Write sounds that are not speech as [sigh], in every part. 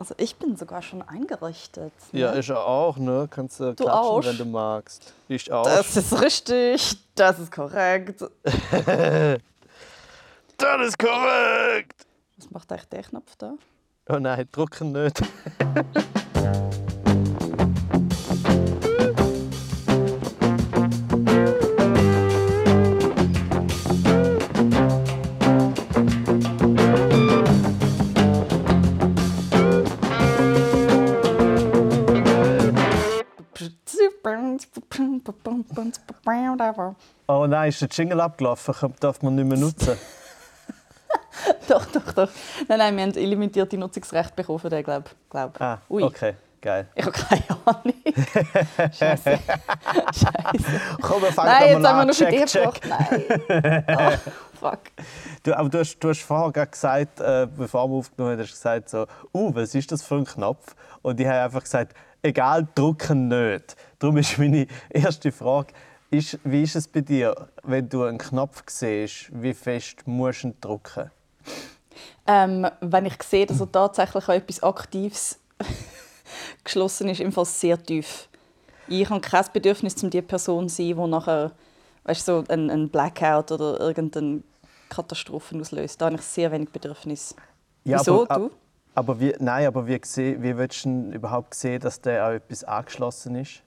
Also ich bin sogar schon eingerichtet. Ne? Ja, ich auch, ne? Kannst du, Du klatschen, auch? wenn du magst. Ich auch. Das ist richtig, das ist korrekt. [laughs] das ist korrekt! Was macht eigentlich der Knopf da? Oh nein, drucken nicht. [laughs] Oh nein, ist der Jingle abgelaufen? Darf man nicht mehr nutzen? [laughs] Doch, doch, doch. Nein, nein, wir haben illimitierte Nutzungsrecht bekommen für den, glaube glaub. Ah, Ui. okay, geil. Ich habe keine Ahnung. [laughs] Scheiße. Scheiße. Komm, wir fangen Nein, jetzt haben wir noch Check, check. Nein. Oh, [laughs] fuck. Du, aber du hast, du hast vorher gesagt, äh, bevor wir aufgenommen haben, hast du gesagt so, uh, was ist das für ein Knopf? Und ich habe einfach gesagt, egal, drucken nicht. Darum ist meine erste Frage, ist, wie ist es bei dir, wenn du einen Knopf siehst, wie fest musst du ihn drücken? Ähm, wenn ich sehe, dass er tatsächlich an etwas Aktives [laughs] geschlossen ist, im Fall sehr tief. Ich habe kein Bedürfnis, um die Person zu sein, die nachher weißt, so ein, ein Blackout oder irgendeine Katastrophe auslöst. Da habe ich sehr wenig Bedürfnis. Wieso, aber, du? Aber wie, nein, aber wie, wie willst du überhaupt sehen, dass der an etwas angeschlossen ist?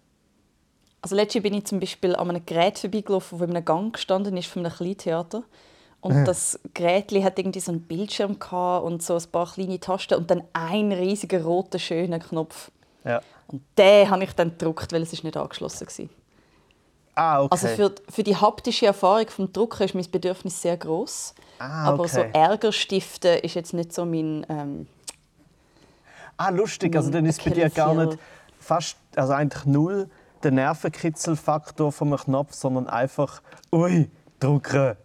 Also letztens bin ich zum Beispiel an einem Gerät vorbeigelaufen, das in einem Gang gestanden ist von einem Kleintheater. Und das Gerät hat irgendwie so einen Bildschirm gehabt und so ein paar kleine Tasten und dann einen riesigen roten schönen Knopf. Ja. Und den habe ich dann gedruckt, weil es ist nicht angeschlossen war. Ah, okay. Also für, für die haptische Erfahrung vom Drucken ist mein Bedürfnis sehr groß. Ah, Aber so okay. Ärger stiften ist jetzt nicht so mein. Ähm, Ah, lustig. Also dann ist bei dir gar nicht fast, also eigentlich null der Nervenkitzelfaktor vom Knopf, sondern einfach, ui, drucken.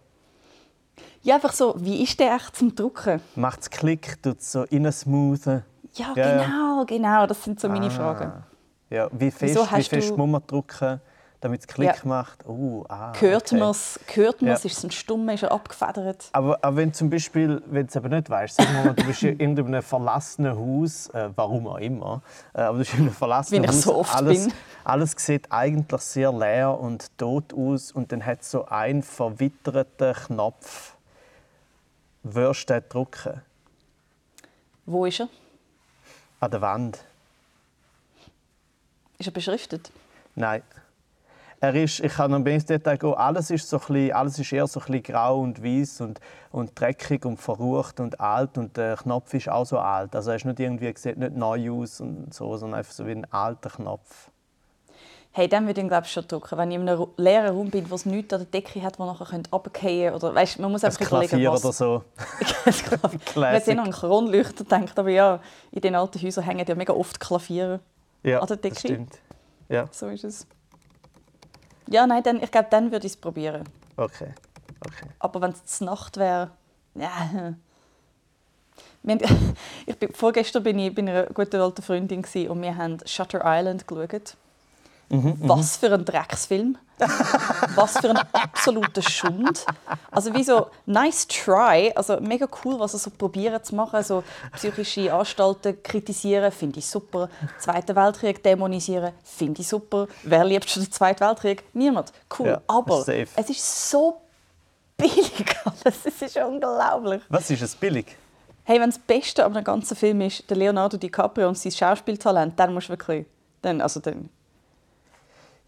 ja, einfach so, wie ist der echt zum Drucken? Macht's Klick, tut so smoothen. Ja, Ja, ja. genau, genau. Das sind so meine Fragen. Ja, wie fest, Wieso wie fest du- muss man drücken, damit es Klick Ja. macht? Uh, ah, Hört okay. man es? Hört man's? Ja. Ist es ein Stumm? Ist er abgefedert? Aber, aber wenn zum Beispiel, wenn du es eben nicht weißt, sagen wir mal, du bist in irgendeinem verlassenen Haus, äh, warum auch immer, äh, aber du bist in einem verlassenen Haus, so alles, bin. alles sieht eigentlich sehr leer und tot aus und dann hat es so einen verwitterten Knopf. Würdest du den drücken? Wo ist er? An der Wand? Ist er beschriftet? Nein. Er ist, ich kann mehr ins Detail gehen, alles ist, so ein bisschen, alles ist eher so ein bisschen grau und weiß und, und dreckig und verrucht und alt und der Knopf ist auch so alt. Also er ist nicht irgendwie, sieht nicht neu aus und so, sondern einfach so wie ein alter Knopf. Hey, dann würde ich ihn, glaube ich, schon drucken. Wenn ich in einem leeren Raum bin, wo es nichts an der Decke hat, wo nachher runterfallen oder weißt, man muss Ein einfach überlegen, Klavier was. oder so. [laughs] Ein jetzt [laughs] Classic. noch einen Kronleuchter gedacht, aber ja, in den alten Häusern hängen ja mega oft Klaviere. Ja, An der das Decke? stimmt. Ja, So ist es. Ja, nein, dann, ich glaube, dann würde ich es probieren. okay. okay. Aber wenn es Nacht wäre, ja. [laughs] Ich bin, vorgestern bin ich bei einer guten alten Freundin und wir haben Shutter Island geschaut. Was für ein Drecksfilm. was für ein absoluter Schund. Also wie so, nice try. Also mega cool, was er so probieren zu machen. So psychische Anstalten kritisieren, finde ich super. Zweiten Weltkrieg dämonisieren, finde ich super. Wer liebt schon den Zweiten Weltkrieg? Niemand. Cool. Ja, Aber safe. es ist so billig [laughs] alles. Es ist unglaublich. Was ist es billig? Hey, wenn das Beste an einem ganzen Film ist, der Leonardo DiCaprio und sein Schauspieltalent, dann musst du wirklich... Dann, also dann,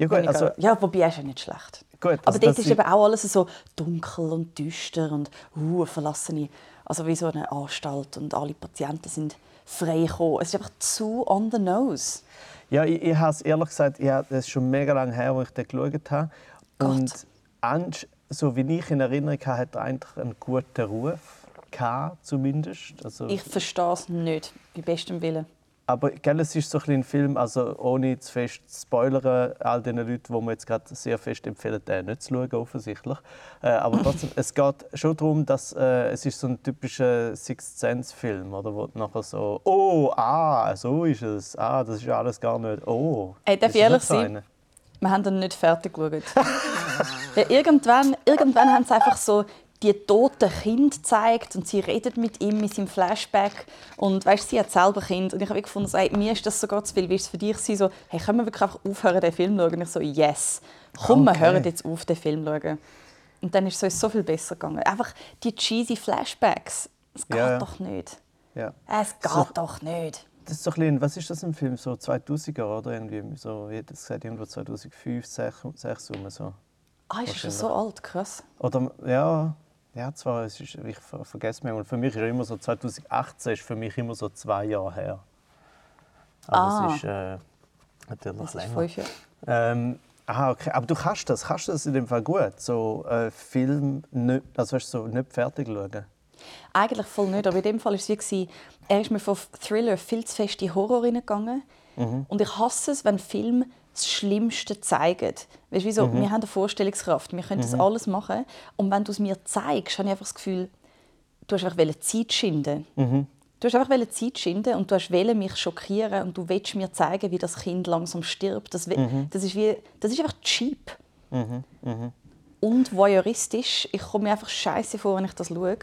Ja gut, also ja, wobei ist ja nicht schlecht. Gut, Aber also dort das ist eben auch alles so dunkel und düster und uh, verlassene... Also wie so eine Anstalt und alle Patienten sind frei gekommen. Es ist einfach zu on the nose. Ja, ich, ich habe es ehrlich gesagt, ja, das ist schon mega lange her, als ich den geschaut habe. Und ansch- so wie ich in Erinnerung habe, hat er eigentlich einen guten Ruf gehabt, zumindest. Also, Ich verstehe es nicht, bei bestem Willen. Aber gell, es ist so ein, ein Film, also ohne zu fest zu spoilern, all den Leuten, die wir jetzt gerade sehr fest empfehlen, den nicht zu schauen, offensichtlich. Äh, aber [laughs] trotzdem, es geht schon darum, dass äh, es ist so ein typischer Sixth Sense-Film, oder wo du nachher so, oh, ah, so ist es, ah, das ist ja alles gar nicht, oh. Ey, darf ich ehrlich sein? Wir haben dann nicht fertig geschaut. [laughs] ja, irgendwann, irgendwann haben sie einfach so die toten Kind zeigt und sie redet mit ihm in seinem Flashback und weißt, sie hat selber Kind und ich habe gefunden, so, hey, mir ist das sogar zu viel, wie es für dich sein so, hey, können wir wirklich einfach aufhören, den Film zu schauen? Und ich so, yes, komm, okay. wir hören jetzt auf, den Film zu schauen. Und dann ist es so viel besser gegangen. Einfach die cheesy Flashbacks, es geht ja. doch nicht. Ja. Es geht so, doch nicht. Das ist so ein bisschen, was ist das im Film? So 2000er oder irgendwie so, das gesagt, irgendwo 2005, 2006 rum so. Ah, ist schon so alt, krass. Oder ja, ja, zwar, es ist, ich vergesse manchmal, für mich ist immer so 2018 ist für mich immer so zwei Jahre her. Aber ah. es ist äh, natürlich das länger. Ist. Ähm, aha, okay. Aber du kannst das, kannst das in dem Fall gut, so äh, Film nicht, also weißt, so nicht fertig schauen? Eigentlich voll nicht, aber in dem Fall war es wie, er ist mir von Thriller viel zu fest in Horror reingegangen. Mhm. Und ich hasse es, wenn Filme das Schlimmste zeigen. Weißt, wieso? Mhm. Wir haben eine Vorstellungskraft, wir können mhm. das alles machen. Und wenn du es mir zeigst, habe ich einfach das Gefühl, du hast einfach Zeit schinden. Mhm. Du hast einfach Zeit schinden und du hast mich schockieren und du willst mir zeigen, wie das Kind langsam stirbt. Das, mhm. das, ist, wie, das ist einfach cheap. Mhm. Mhm. Und voyeuristisch. Ich komme mir einfach scheiße vor, wenn ich das schaue.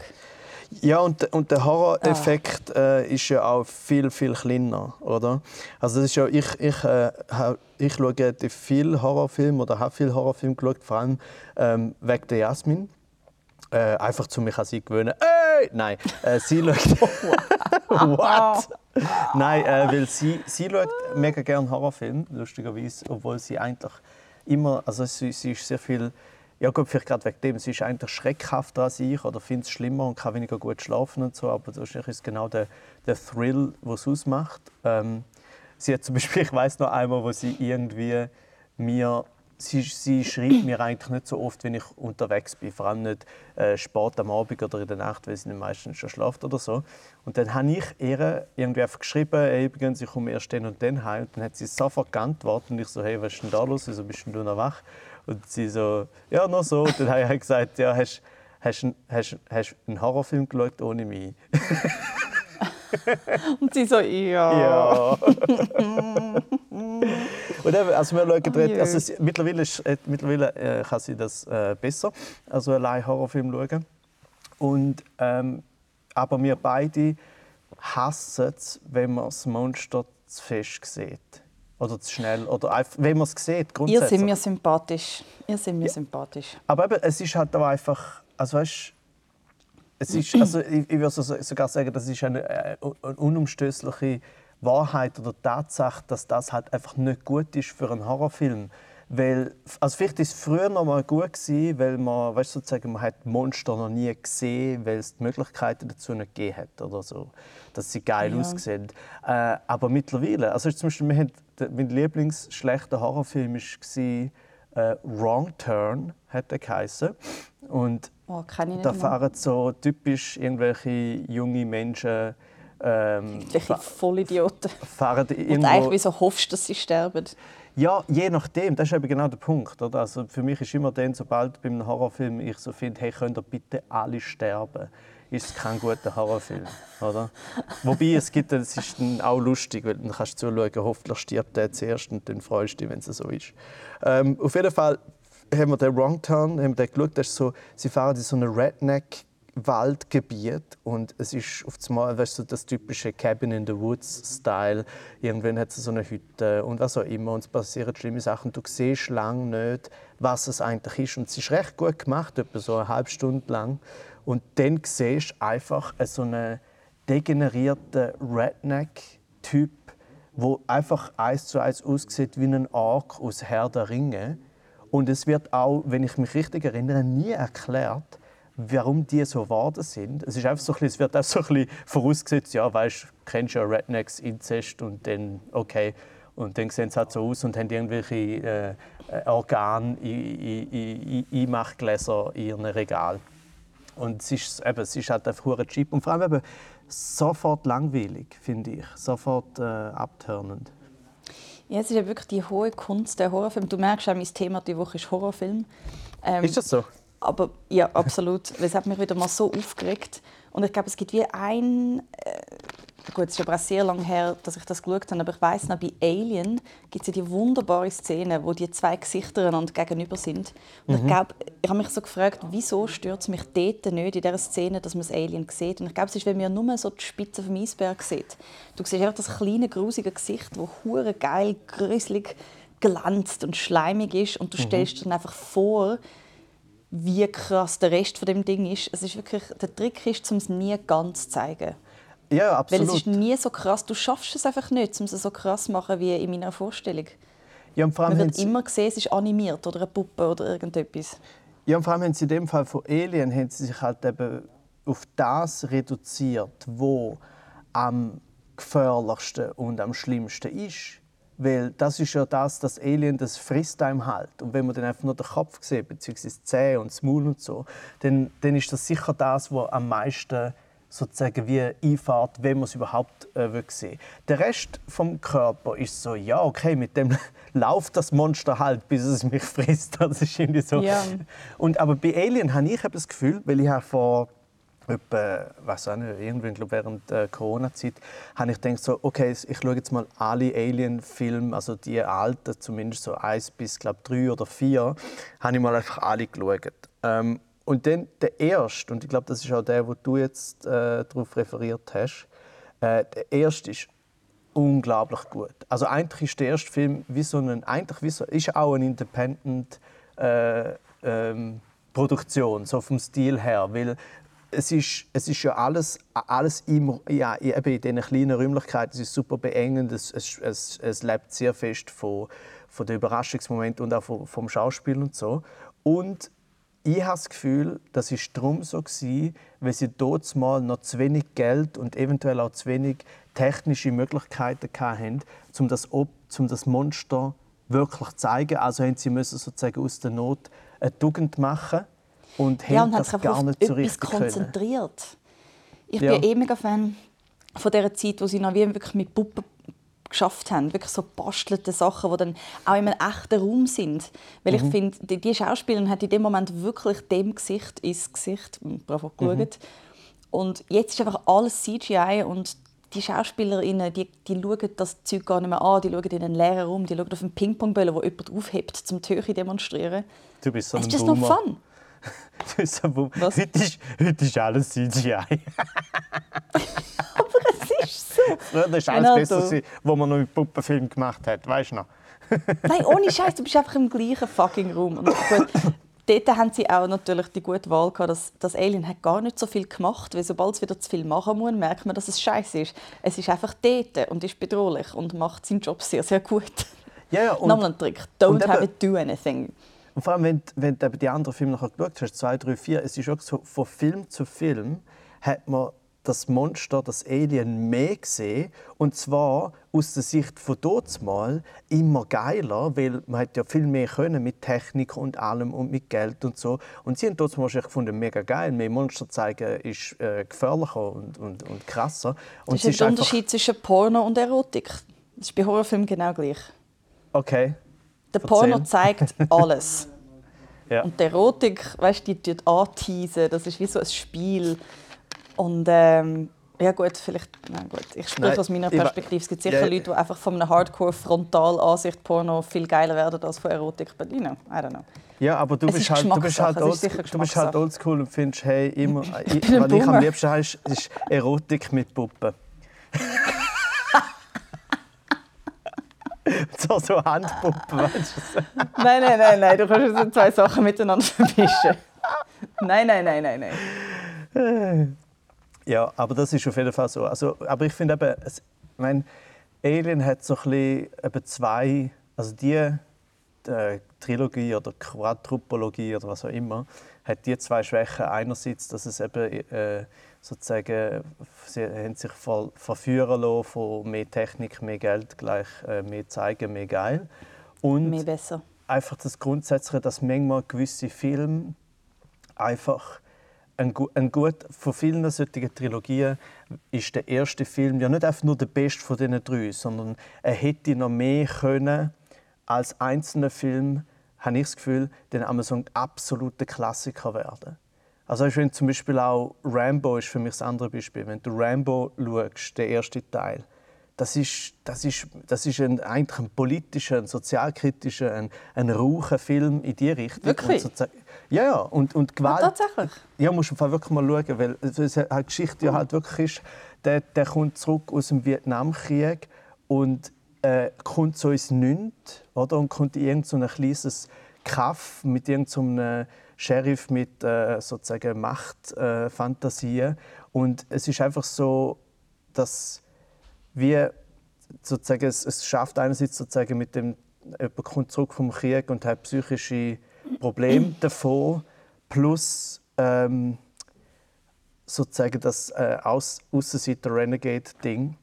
Ja, und, und der Horror-Effekt ah. äh, ist ja auch viel, viel kleiner, oder? Also das ist ja, ich, ich, äh, ich schaue viele Horrorfilme oder habe viele Horrorfilme geschaut, vor allem ähm, wegen der Jasmin. Äh, einfach zu mich an sie gewöhnen. Ey! Nein, äh, sie [laughs] schaut... What? Nein, äh, weil sie, sie schaut mega gerne Horrorfilme, lustigerweise, obwohl sie eigentlich immer... Also sie, sie ist sehr viel ja gut, vielleicht gerade wegen dem. Sie ist eigentlich schreckhafter als ich oder findet es schlimmer und kann weniger gut schlafen und so. Aber wahrscheinlich ist genau der, der Thrill, was es ausmacht. Ähm, sie hat zum Beispiel, ich weiß noch einmal, wo sie irgendwie mir Sie, sie, schreibt mir eigentlich nicht so oft, wenn ich unterwegs bin, vor allem nicht äh, spät am Abend oder in der Nacht, weil sie meistens schon schlaft oder so. Und dann habe ich ihr irgendwie einfach geschrieben, hey, übrigens, ich komme erst dann und dann heim. Und dann hat sie sofort geantwortet und ich so, hey, was ist denn da los? Wieso bist du noch wach? Und sie so, ja, nur so. Und dann habe ich gesagt, ja, hast du hast, hast einen Horrorfilm geschaut ohne mich? [laughs] Und sie so, ja. Ja. [laughs] und eben, also wir schauen oh, also sie, mittlerweile, ist, äh, mittlerweile äh, kann sie das äh, besser, also allein Horrorfilm schauen. Und, ähm, aber wir beide hassen es, wenn man das Monster zu fest sieht. Oder zu schnell. Oder einfach, wenn man es sieht, grundsätzlich. Ihr seid mir sympathisch. Ihr seid mir ja. sympathisch. Aber eben, es ist halt auch einfach... Also weißt, es ist, [clears throat] also ich, ich würde sogar sagen, das ist eine, eine unumstößliche Wahrheit oder Tatsache, dass das halt einfach nicht gut ist für einen Horrorfilm. Weil, also vielleicht ist es früher noch mal gut gewesen, weil man, weißt, sozusagen, man hat Monster noch nie gesehen, weil es die Möglichkeiten dazu nicht gegeben hat oder so, dass sie geil ja. aussehen. Äh, aber mittlerweile, also zum Beispiel, wir haben, mein Lieblingsschlechter Horrorfilm war äh, Wrong Turn, hat er geheißen. Und oh, da fahren so typisch irgendwelche junge Menschen ähm, Irgendwelche Vollidioten. Fahren irgendwo... Und eigentlich wieso hoffst du, dass sie sterben? Ja, je nachdem. Das ist eben genau der Punkt. Oder? Also für mich ist immer dann, sobald bei einem Horrorfilm ich so finde, hey, könnt ihr bitte alle sterben, ist kein guter Horrorfilm. Oder? Wobei es gibt, es ist dann auch lustig, weil dann kannst du zuschauen, hoffentlich stirbt der zuerst und dann freust du dich, wenn es so ist. Ähm, auf jeden Fall haben wir den Wrong Turn haben wir den geschaut, das so, sie fahren in so eine Redneck Waldgebiet und es ist auf einmal weißt du, das typische Cabin in the Woods Style. Irgendwann hat es so eine Hütte und was auch immer und es passieren schlimme Sachen. Du siehst lange nicht, was es eigentlich ist und es ist recht gut gemacht, etwa so eine halbe Stunde lang. Und dann siehst du einfach so einen degenerierten Redneck-Typ, wo einfach eins zu eins aussieht wie ein Ork aus Herr der Ringe. Und es wird auch, wenn ich mich richtig erinnere, nie erklärt, warum die so geworden sind. Es, ist einfach so bisschen, es wird auch so ein bisschen vorausgesetzt, ja, weißt, kennst ja Rednecks, Inzest und dann, okay, und dann sehen sie halt so aus und haben irgendwelche äh, äh Organe, Einmachgläser in ihrem Regal. Und es ist, eben, es ist halt einfach ein cheap und vor allem eben sofort langweilig, finde ich, sofort äh, abturnend. Ja, es ist ja wirklich die hohe Kunst der Horrorfilm. Du merkst auch, mein Thema die Woche ist Horrorfilm. Ähm, ist das so? Aber ja, absolut. [laughs] es hat mich wieder mal so aufgeregt. Und ich glaube, es gibt wie ein, äh, gut, es ist aber auch sehr lange her, dass ich das geschaut habe, aber ich weiß noch, bei Alien gibt es ja die wunderbare Szene, wo die zwei Gesichter einander gegenüber sind. Und mhm. ich glaube, ich habe mich so gefragt, wieso stört es mich dort nicht in dieser Szene, dass man das Alien sieht. Und ich glaube, es ist, wenn man nur so die Spitze vom Eisberg sieht. Du siehst einfach das kleine, grusige Gesicht, das hure geil, gruselig glänzt und schleimig ist und du mhm. stellst dir dann einfach vor, wie krass der Rest von dem Ding ist. Es ist wirklich, der Trick ist, um es nie ganz zu zeigen. Ja, absolut. Weil es ist nie so krass. Du schaffst es einfach nicht, um es so krass zu machen wie in meiner Vorstellung. Ja, und vor allem Man wird immer sehen, es ist animiert oder eine Puppe oder irgendetwas. Ja, und vor allem haben sie in dem Fall von Alien haben sie sich halt eben auf das reduziert, wo am gefährlichsten und am schlimmsten ist. Weil das ist ja das, dass Alien das frisst einem halt. Und wenn man dann einfach nur den Kopf sieht, beziehungsweise die Zähne und das Maul und so, dann, dann ist das sicher das, was am meisten sozusagen wie einfährt, wenn man es überhaupt äh, will sehen Der Rest vom Körper ist so, ja, okay, mit dem [laughs] läuft das Monster halt, bis es mich [laughs] frisst. Das ist irgendwie so. Ja. Und, aber bei Alien habe ich das Gefühl, weil ich habe vor etwa, weiß auch nicht, irgendwann glaub, während der Corona-Zeit, habe ich gedacht, so, okay, ich schaue jetzt mal alle Alien-Filme, also die alten, zumindest so eins bis glaub, drei oder vier, habe ich mal einfach alle geschaut. Ähm, und dann der erste, und ich glaube, das ist auch der, wo du jetzt äh, darauf referiert hast, äh, der erste ist unglaublich gut. Also eigentlich ist der erste Film wie so ein, eigentlich wie so, ist auch eine Independent äh, ähm, Produktion, so vom Stil her, weil es ist, es ist ja alles, alles im, ja, eben in diesen kleinen Räumlichkeiten, es ist super beengend, es, es, es, es lebt sehr fest von, von den Überraschungsmomenten und auch vom, vom Schauspiel und so. Und ich habe das Gefühl, das war darum so, gewesen, weil sie dort mal noch zu wenig Geld und eventuell auch zu wenig technische Möglichkeiten hatten, um das, um das Monster wirklich zu zeigen. Also haben sie müssen sozusagen aus der Not eine Tugend machen und ja, haben das gar nicht so richtig konzentriert. Können. Ich ja. bin eh mega Fan von dieser Zeit, wo sie noch wie wirklich mit Puppen geschafft haben. Wirklich so bastelte Sachen, die dann auch in einem echten Raum sind. Weil mhm. ich finde, die, die Schauspielerin hat in dem Moment wirklich dem Gesicht ins Gesicht bravo geschaut. Mhm. Und jetzt ist einfach alles CGI und die Schauspielerinnen, die, die schauen das Zeug gar nicht mehr an. Die schauen in einen leeren Raum, die schauen auf einen Ping-Pong-Ball, wo jemand aufhebt, um die Höhe demonstrieren. Du bist so ein It's just Boomer. fun. [laughs] du bist so ein Boomer. Heute ist, heute ist alles CGI. [laughs] Früher [laughs] war alles besser, wo man noch mit Puppenfilm gemacht hat, weißt du noch? [laughs] Nein, ohne Scheiß, du bist einfach im gleichen fucking Raum. Und gut, dort haben sie auch natürlich die gute Wahl gehabt, dass das Alien hat gar nicht so viel gemacht, weil sobald es wieder zu viel machen muss, merkt man, dass es scheiße ist. Es ist einfach dort und ist bedrohlich und macht seinen Job sehr, sehr gut. Ja, ja, [laughs] und, Nochmal ein Trick. Don't have it do anything. Und vor allem, wenn, wenn du die anderen Filme noch geschaut hast, zwei, drei, vier, es ist auch so, von Film zu Film hat man das Monster, das Alien mehr gesehen. Und zwar aus der Sicht von mal immer geiler, weil man hat ja viel mehr können mit Technik und allem und mit Geld und so. Und sie haben dort mal gefunden, mega geil. Mehr Monster zeigen ist äh, gefährlicher und, und, und krasser. Und das ist der Unterschied zwischen Porno und Erotik. Das ist bei Horrorfilmen genau gleich. Okay. Der Porno zeigt [laughs] alles. ja. Und die Erotik, weißt du, die anteasen. Das ist wie so ein Spiel. Und ähm, ja gut, vielleicht, nein, gut. ich spreche aus meiner Perspektive. Es gibt sicher ja, Leute, die einfach von einem Hardcore-Frontal-Ansicht-Porno viel geiler werden als von Erotik. But, you know, I don't know. Ja, aber du bist, halt, du bist, halt, old, du bist halt oldschool und findest, hey, [laughs] immer, ich, ich was ich am liebsten habe, ist, ist Erotik mit Puppen. [laughs] so, so Handpuppen, weißt du? nein, nein, nein, nein, du kannst so zwei Sachen miteinander vermischen. [laughs] nein, nein, nein, nein, nein. Ja, aber das ist auf jeden Fall so. Also, aber ich finde eben, es, ich meine, Alien hat so ein bisschen eben zwei, also die, die Trilogie oder Quadrupologie oder was auch immer, hat die zwei Schwächen. Einerseits, dass es eben äh, sozusagen, sie haben sich ver verführen lassen von mehr Technik, mehr Geld, gleich äh, mehr zeigen, mehr geil. Und mehr besser. einfach das Grundsätzliche, dass manchmal gewisse Filme einfach ein, ein gut, von vielen solchen Trilogien ist der erste Film ja nicht einfach nur der beste von diesen drei, sondern er hätte noch mehr können als einzelner Film, habe ich das Gefühl, so ein absoluter Klassiker werden. Also wenn zum Beispiel auch Rambo ist für mich das andere Beispiel. Wenn du Rambo schaust, der erste Teil, das ist, das ist, das ist ein, eigentlich ein politischer, ein sozialkritischer, ein, ein raucher Film in die Richtung. Wirklich? Und ja, ja. Und, und Gewalt... Ah, tatsächlich? Ja, musst du wirklich mal schauen, weil die Geschichte ja halt wirklich ist, der, der kommt zurück aus dem Vietnamkrieg und äh, kommt so ins Nünd, oder? Und kommt in irgendein so kleines Kaff mit irgendeinem... So Sheriff mit äh, sozusagen Machtfantasien. Äh, und es ist einfach so, dass wir sozusagen, es, es schafft einerseits sozusagen mit dem, jemand kommt zurück vom Krieg und hat psychische Probleme davon, plus ähm, sozusagen das äh, Aus Aussenseiter Renegade-Ding.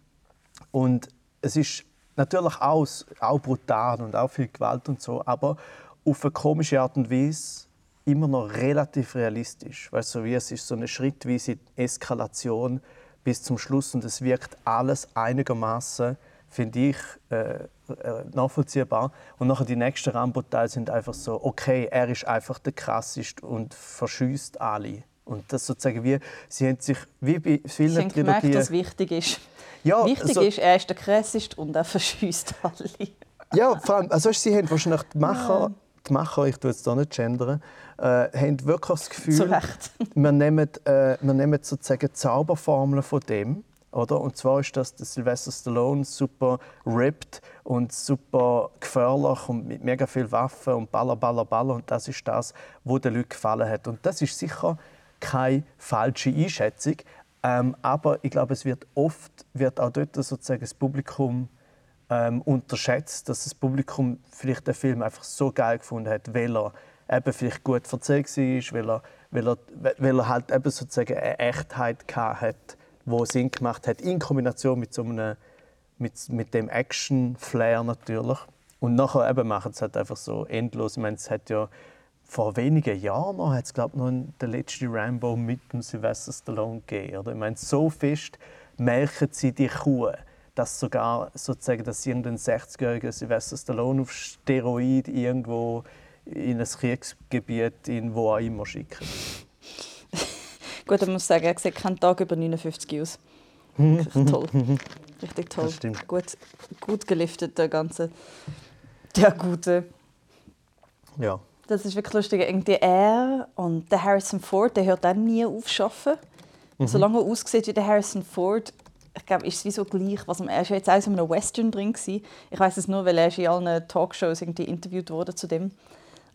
Und es ist natürlich auch, auch brutal und auch viel Gewalt und so, aber auf eine komische Art und Weise immer noch relativ realistisch. Weißt du, wie es ist so eine schrittweise Eskalation bis zum Schluss und es wirkt alles einigermaßen, finde ich, äh, äh, nachvollziehbar. Und nachher die nächsten Rambo-Teile sind einfach so, okay, er ist einfach der krasseste und verschießt alle. Und das sozusagen wie, sie haben sich, wie bei vielen Sie haben gemerkt, dass wichtig ist. Ja, wichtig also, ist, er ist der krasseste und er verschießt alle. ja, vor allem, also sie haben wahrscheinlich die Macher die Macher, ich tue jetzt hier nicht gendern, äh, haben wirklich das Gefühl, wir nehmen, äh, wir nehmen sozusagen Zauberformeln von dem. Oder? Und zwar ist das der Sylvester Stallone super ripped und super gefährlich und mit mega viel Waffen und Baller, Baller, Baller. Und das ist das, was den Leuten gefallen hat. Und das ist sicher keine falsche Einschätzung. Ähm, aber ich glaube, es wird oft wird auch dort sozusagen das Publikum ähm, unterschätzt, dass das Publikum vielleicht den Film einfach so geil gefunden hat, weil er eben vielleicht gut erzählt war, weil er, weil er, weil er halt eben sozusagen eine Echtheit hat, die Sinn gemacht hat, in Kombination mit, so einem, mit, mit dem Action-Flair natürlich. Und nachher eben machen es halt einfach so endlos. Ich meine, es hat ja vor wenigen Jahren noch, hat es glaube noch den letzten Rambo mit dem Sylvester Stallone gegeben. Oder? Ich meine, so fest melken sie die Kuh dass sogar sozusagen, dass irgendein 60-jähriger Sylvester Stallone auf Steroid irgendwo in ein Kriegsgebiet in wo auch immer schicken. Gut, ich muss sagen, er sieht keinen Tag über 59 aus. [laughs] Richtig toll. Richtig toll. Gut, gut geliftet, der ganze. Der Gute. Ja. Das ist wirklich lustig. Irgendwie er und der Harrison Ford, der hört auch nie auf zu arbeiten. Mhm. Solange er aussieht wie der Harrison Ford, ich glaube, ist es wie so gleich. Was, er war jetzt auch in einem Western drin. Gewesen. Ich weiß es nur, weil er in allen Talkshows irgendwie interviewt wurde zu dem.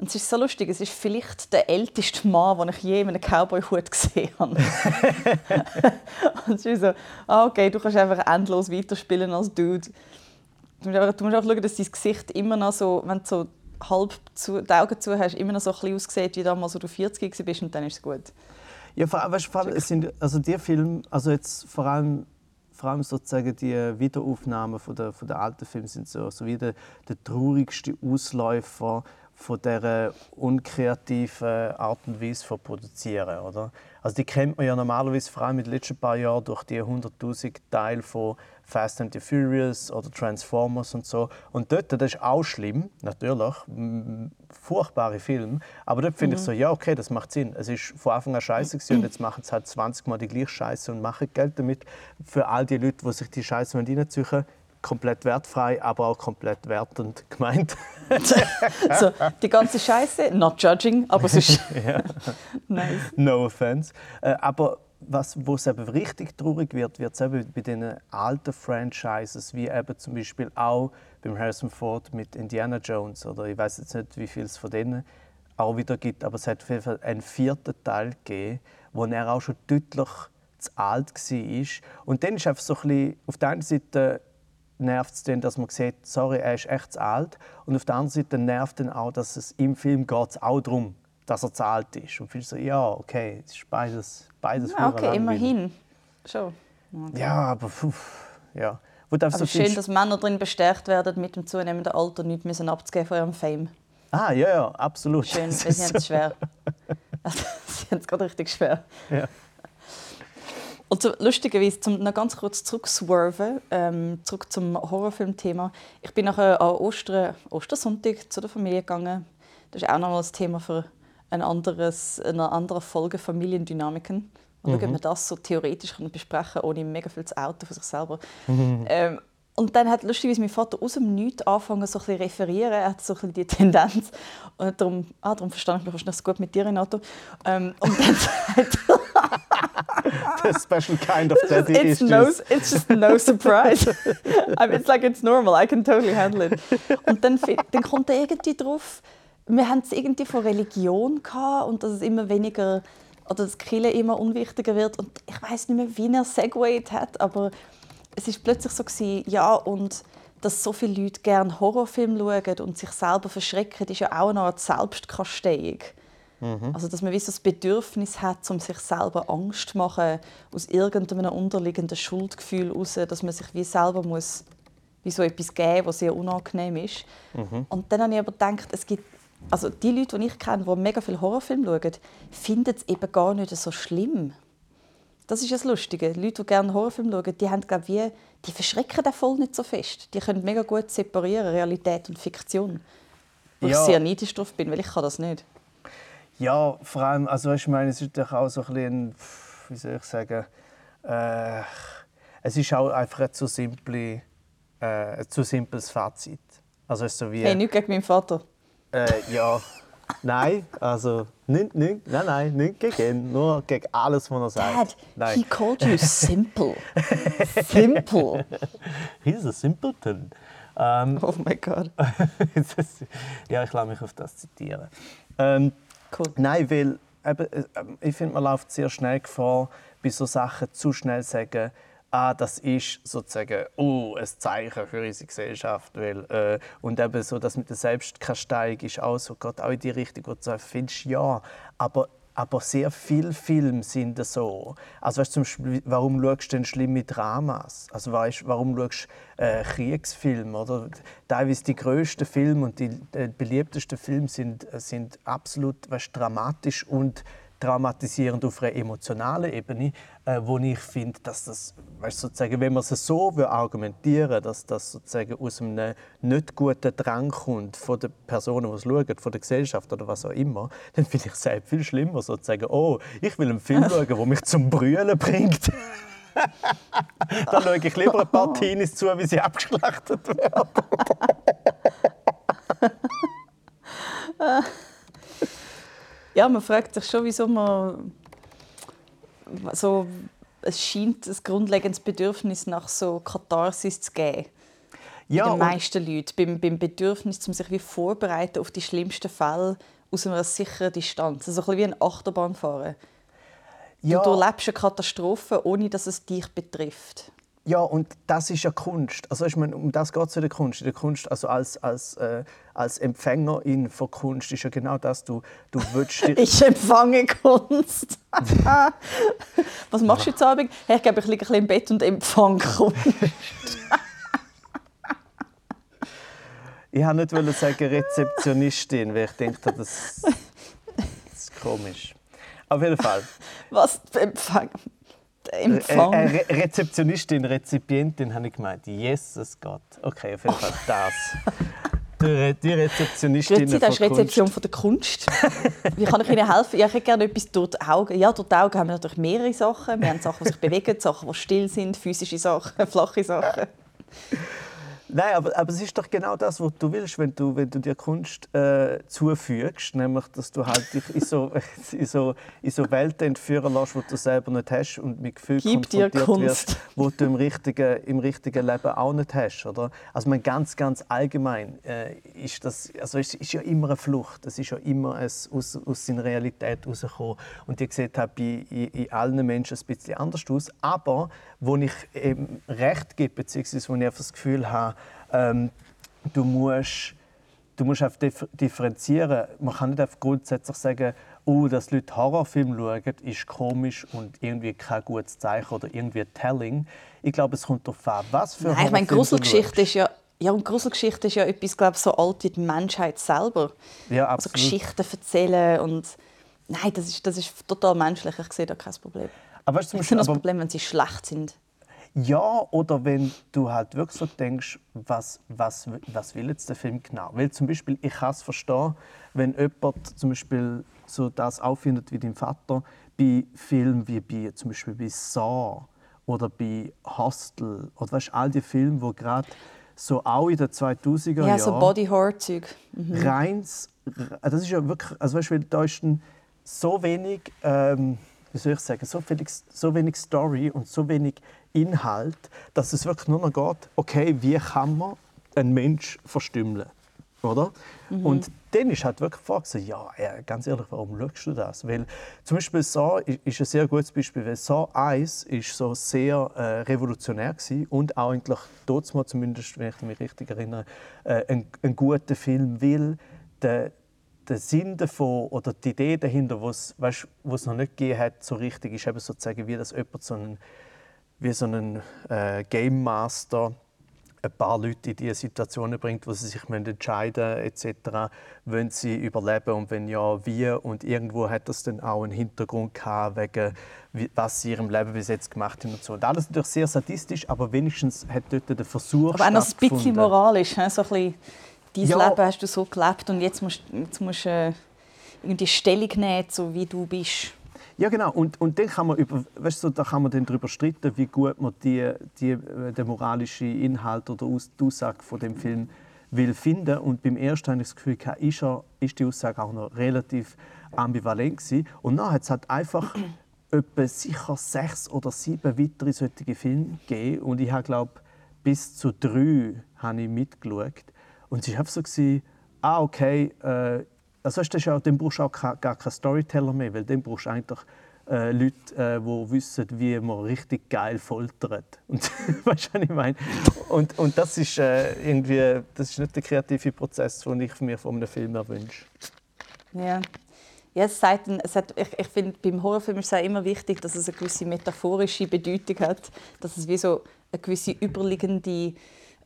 Und es ist so lustig, es ist vielleicht der älteste Mann, den ich je in einem Cowboy-Hut gesehen habe. [laughs] und es ist so, ah, okay, du kannst einfach endlos weiterspielen als Dude. Du musst, einfach, du musst auch schauen, dass dein Gesicht immer noch so, wenn du so halb zu, die Augen zu hast, immer noch so ein bisschen aussieht, wie damals, als du 40 warst und dann ist es gut. Ja, vor allem, weißt, vor allem, es sind, also die Filme, also jetzt vor allem vor allem sozusagen die Wiederaufnahmen von der, von der alten Filme sind so, so wie der, der traurigste Ausläufer von dieser unkreativen Art und Weise von produzieren, oder? Also die kennt man ja normalerweise vor allem in den letzten paar Jahren durch die 100'000 Teile von Fast and the Furious oder Transformers und so. Und dort, das ist auch schlimm, natürlich, furchtbare Filme. Aber dort finde mhm. ich so, ja, okay, das macht Sinn. Es ist von Anfang an scheiße und jetzt machen sie halt 20 Mal die gleiche Scheiße und machen Geld damit. Für all die Leute, die sich die Scheiße reinziehen komplett wertfrei, aber auch komplett wertend [laughs] gemeint. [laughs] so, die ganze Scheiße, not judging, aber es ist [laughs] nice. No offense. Äh, aber was, wo es eben richtig traurig wird, wird es eben bei den alten Franchises, wie eben zum Beispiel auch beim Harrison Ford mit Indiana Jones oder ich weiß jetzt nicht, wie viel es von denen auch wieder gibt, aber es hat auf jeden Fall einen vierten Teil gegeben, wo er auch schon deutlich zu alt war. Und dann ist einfach so ein bisschen, auf der einen Seite nervt es dann, dass man sieht, sorry, er ist echt zu alt. Und auf der anderen Seite nervt dann auch, dass es im Film geht auch darum, dass er zu alt ist. Und viele so, ja, okay, es ist beides, beides ja, Okay, immerhin. Schon. Okay. Ja, aber pff, ja. aber so schön, dass Männer darin bestärkt werden, mit dem zunehmenden Alter nichts müssen abzugeben von ihrem Fame. Ah, ja, ja, absolut. Schön, sie haben es schwer. sie haben es gerade richtig schwer. Ja. Und so, lustigerweise, um noch ganz kurz zurückswerven, ähm, zurück zum Horrorfilm-Thema. Ich bin nachher an Ostern, Ostersonntag zu der Familie gegangen. Das ist auch noch mal ein Thema für ein anderes, eine andere Folge Familiendynamiken. Mal schauen, ob man das so theoretisch kann besprechen kann, ohne mega viel zu outen von sich selber. Ähm, und dann hat lustigerweise mein Vater aus dem Nichts angefangen, so ein bisschen referieren. Er hat so ein bisschen die Tendenz. Und darum, ah, darum verstand ich mich wahrscheinlich gut mit dir, Renato. Ähm, und dann [laughs] sagt [laughs] The special kind of daddy it's, is no, just... it's just no [laughs] surprise. I mean, it's like it's normal. I can totally handle it. Und dann, dann kommt er irgendwie drauf, wir haben es irgendwie von Religion gehabt und dass es immer weniger oder dass Kirche immer unwichtiger wird und ich weiß nicht mehr, wie er segued hat, aber es ist plötzlich so gewesen, ja und dass so viele Leute gerne Horrorfilme schauen und sich selber verschrecken, ist ja auch eine Art Selbstkasteiung. Also, dass man wie so das Bedürfnis hat, um sich selber Angst zu machen, aus irgendeinem unterliegenden Schuldgefühl heraus, dass man sich wie selber muss, wie so etwas geben was sehr unangenehm ist. Und dann habe ich aber gedacht, es gibt, also die Leute, die ich kenne, die mega viele Horrorfilme schauen, finden es eben gar nicht so schlimm. Das ist das Lustige. Leute, die gerne Horrorfilme schauen, die, haben, glaub, wie, die verschrecken den voll nicht so fest. Die können mega gut separieren, Realität und Fiktion. Wo Ja. ich sehr neidisch drauf bin, weil ich kann das nicht. Ja, vor allem, also ich meine, es ist doch auch so ein bisschen, wie soll ich sagen, äh, es ist auch einfach ein zu, simple, äh, ein zu simples Fazit. Also es ist so wie, Hey, nicht gegen meinen Vater. äh, ja, nein, also nicht, nicht, nein, nein, nicht gegen ihn, nur gegen alles, was er sagt. Dad, he nein, called you [laughs] simple. simple. [laughs] he's a simpleton. Ähm, Oh my God. das- [laughs] ja, ich lasse mich auf das zitieren. Ähm, Cool. Nein, weil eben, äh, ich finde, man läuft sehr schnell Gefahr, bei so Sachen zu schnell zu sagen, ah, das ist sozusagen oh, ein Zeichen für unsere Gesellschaft. Weil, äh, und eben so, das mit der Selbstkasteiung ist auch so, geht auch in die Richtung, wo du sagst, findest ja, aber aber sehr viele Filme sind so. Also weißt, zum Beispiel, warum schaust du denn schlimme Dramas? Also weißt, warum schaust du äh, Kriegsfilme? Oder? Teilweise die grössten Filme und die äh, beliebtesten Filme sind, äh, sind absolut weißt, dramatisch und traumatisierend auf einer emotionalen Ebene, äh, wo ich finde, dass das, weißt, sozusagen, wenn man es so will argumentieren dass das sozusagen aus einem nicht guten Drang kommt von den Personen, die es schauen, von der Gesellschaft oder was auch immer, dann finde ich es halt viel schlimmer, sozusagen, oh, ich will einen Film [laughs] schauen, der mich zum Brüllen bringt. [laughs] dann schaue ich lieber ein paar Teenies zu, wie sie abgeschlachtet werden. [laughs] Ja, man fragt sich schon, wieso man so es scheint ein grundlegendes Bedürfnis nach so Katharsis zu geben. Ja, bei den meisten Leuten. Beim, beim Bedürfnis, um sich wie vorbereiten auf die schlimmsten Fälle aus einer sicheren Distanz. Also ein bisschen wie ein Achterbahnfahren. ja. Du durchlebst eine Katastrophe, ohne dass es dich betrifft. Ja, und das ist ja Kunst. Also ich meine, um das geht es in der Kunst. In der Kunst, also als, als, äh, als Empfängerin von Kunst, ist ja genau das, du, du willst. [laughs] Ich empfange Kunst. [laughs] Was machst du heute Abend? Hey, ich glaube, ich liege ein bisschen im Bett und empfange Kunst. [laughs] Ich wollte nicht wollen sagen Rezeptionistin, weil ich denke, das, das ist komisch. Auf jeden Fall. Was? Empfang? Äh, Empfang? äh, Re Rezeptionistin, Rezipientin habe ich gemeint. Jesus Gott. Okay, auf jeden Fall das. Die, Re die Rezeptionistin Grüezi, das ist Rezeption von der Kunst. Wie kann ich Ihnen helfen? Ja, ich hätte gerne etwas durch die Augen. Ja, durch die Augen haben wir natürlich mehrere Sachen. Wir haben Sachen, die sich bewegen, Sachen, die still sind, physische Sachen, [laughs] flache Sachen. Nein, aber, aber es ist doch genau das, was du willst, wenn du, wenn du dir Kunst äh, zufügst, nämlich, dass du halt dich in so, [laughs] in so, in so Welten entführen lässt, die du selber nicht hast und mit Gefühl Gib dir konfrontiert Kunst. wirst, wo du im richtigen, im richtigen Leben auch nicht hast, oder? Also man ganz, ganz allgemein äh, ist das, also es ist ja immer eine Flucht, es ist ja immer ein, aus, aus seiner Realität rausgekommen und die sieht halt bei in, in allen Menschen ein bisschen anders aus, aber wo ich eben recht gebe, beziehungsweise wo ich einfach das Gefühl habe, ähm, du musst du musst einfach dif- differenzieren. Man kann nicht einfach grundsätzlich sagen, oh, dass Leute Horrorfilme schauen, ist komisch und irgendwie kein gutes Zeichen oder irgendwie telling. Ich glaube, es kommt darauf an, was für Nein, ich meine, Gruselgeschichte ist ja, ja, und Gruselgeschichte ist ja etwas, glaube ich, so alt wie die Menschheit selber. Ja, Also absolut. Geschichten erzählen und nein, das ist, das ist total menschlich. Ich sehe da kein Problem. Aber weißt du, Ich sehe Beispiel, das aber, Problem, wenn sie schlecht sind. Ja, oder wenn du halt wirklich so denkst, was, was, was will jetzt der Film genau? Weil zum Beispiel, ich kann es verstehen, wenn jemand zum Beispiel so das auffindet wie dein Vater, bei Filmen wie bei, zum Beispiel bei Saw oder bei Hostel oder weißt, all die Filme, wo gerade so auch in den 2000er Jahren... Ja, so Body-Horror-Zeug. Mhm. Reins, das ist ja wirklich, also weißt, weil da ist so wenig, ähm, wie soll ich sagen, so, wenig, so wenig Story und so wenig Inhalt, dass es wirklich nur noch geht, okay, wie kann man einen Mensch verstümmeln? Oder? Mhm. Und dann ist halt wirklich gefragt, ja, ganz ehrlich, warum schaust du das? Weil zum Beispiel Saw ist ein sehr gutes Beispiel, weil Saw 1 ist so sehr äh, revolutionär gewesen und auch eigentlich mal zumindest, wenn ich mich richtig erinnere, äh, ein, ein guter Film, weil der, der Sinn davon oder die Idee dahinter, was es noch nicht gegeben hat, so richtig, ist eben sozusagen, wie das jemand so einen, wie so einen äh, Game Master ein paar Leute in diese Situationen bringt, wo sie sich entscheiden müssen, etc., wollen sie überleben und wenn ja, wie. Und irgendwo hat das dann auch einen Hintergrund gehabt, wegen was sie in ihrem Leben bis jetzt gemacht haben und so. Und alles natürlich sehr sadistisch, aber wenigstens hat dort der Versuch Aber auch noch ein bisschen moralisch, so ein bisschen, dein ja. Leben hast du so gelebt und jetzt musst, jetzt musst du äh, irgendwie Stellung nehmen, so wie du bist. Ja, genau. Und, und dann kann man über, weißt du, da kann man dann darüber streiten, wie gut man die, die, äh, den moralischen Inhalt oder die Aussage von dem Film will finden. Und beim ersten habe ich das Gefühl, ist, er, ist die Aussage auch noch relativ ambivalent gewesen. Und dann hat es halt einfach [clears throat] etwa sicher sechs oder sieben weitere solche Filme gegeben. Und ich habe, glaube bis zu drei habe ich mitgeschaut. Und es war einfach so, gewesen, ah, okay, äh, also ist auch, dann brauchst du auch gar keinen Storyteller mehr, weil dann brauchst du eigentlich äh, Leute, äh, die wissen, wie man richtig geil foltert. [laughs] Und, weißt du, was ich meine? Und, und das, ist, äh, irgendwie, das ist nicht der kreative Prozess, den ich mir von einem Film wünsche. Ja. Ja, es sagt, es hat, ich, ich finde, beim Horrorfilm ist es immer wichtig, dass es eine gewisse metaphorische Bedeutung hat, dass es wie so eine gewisse überliegende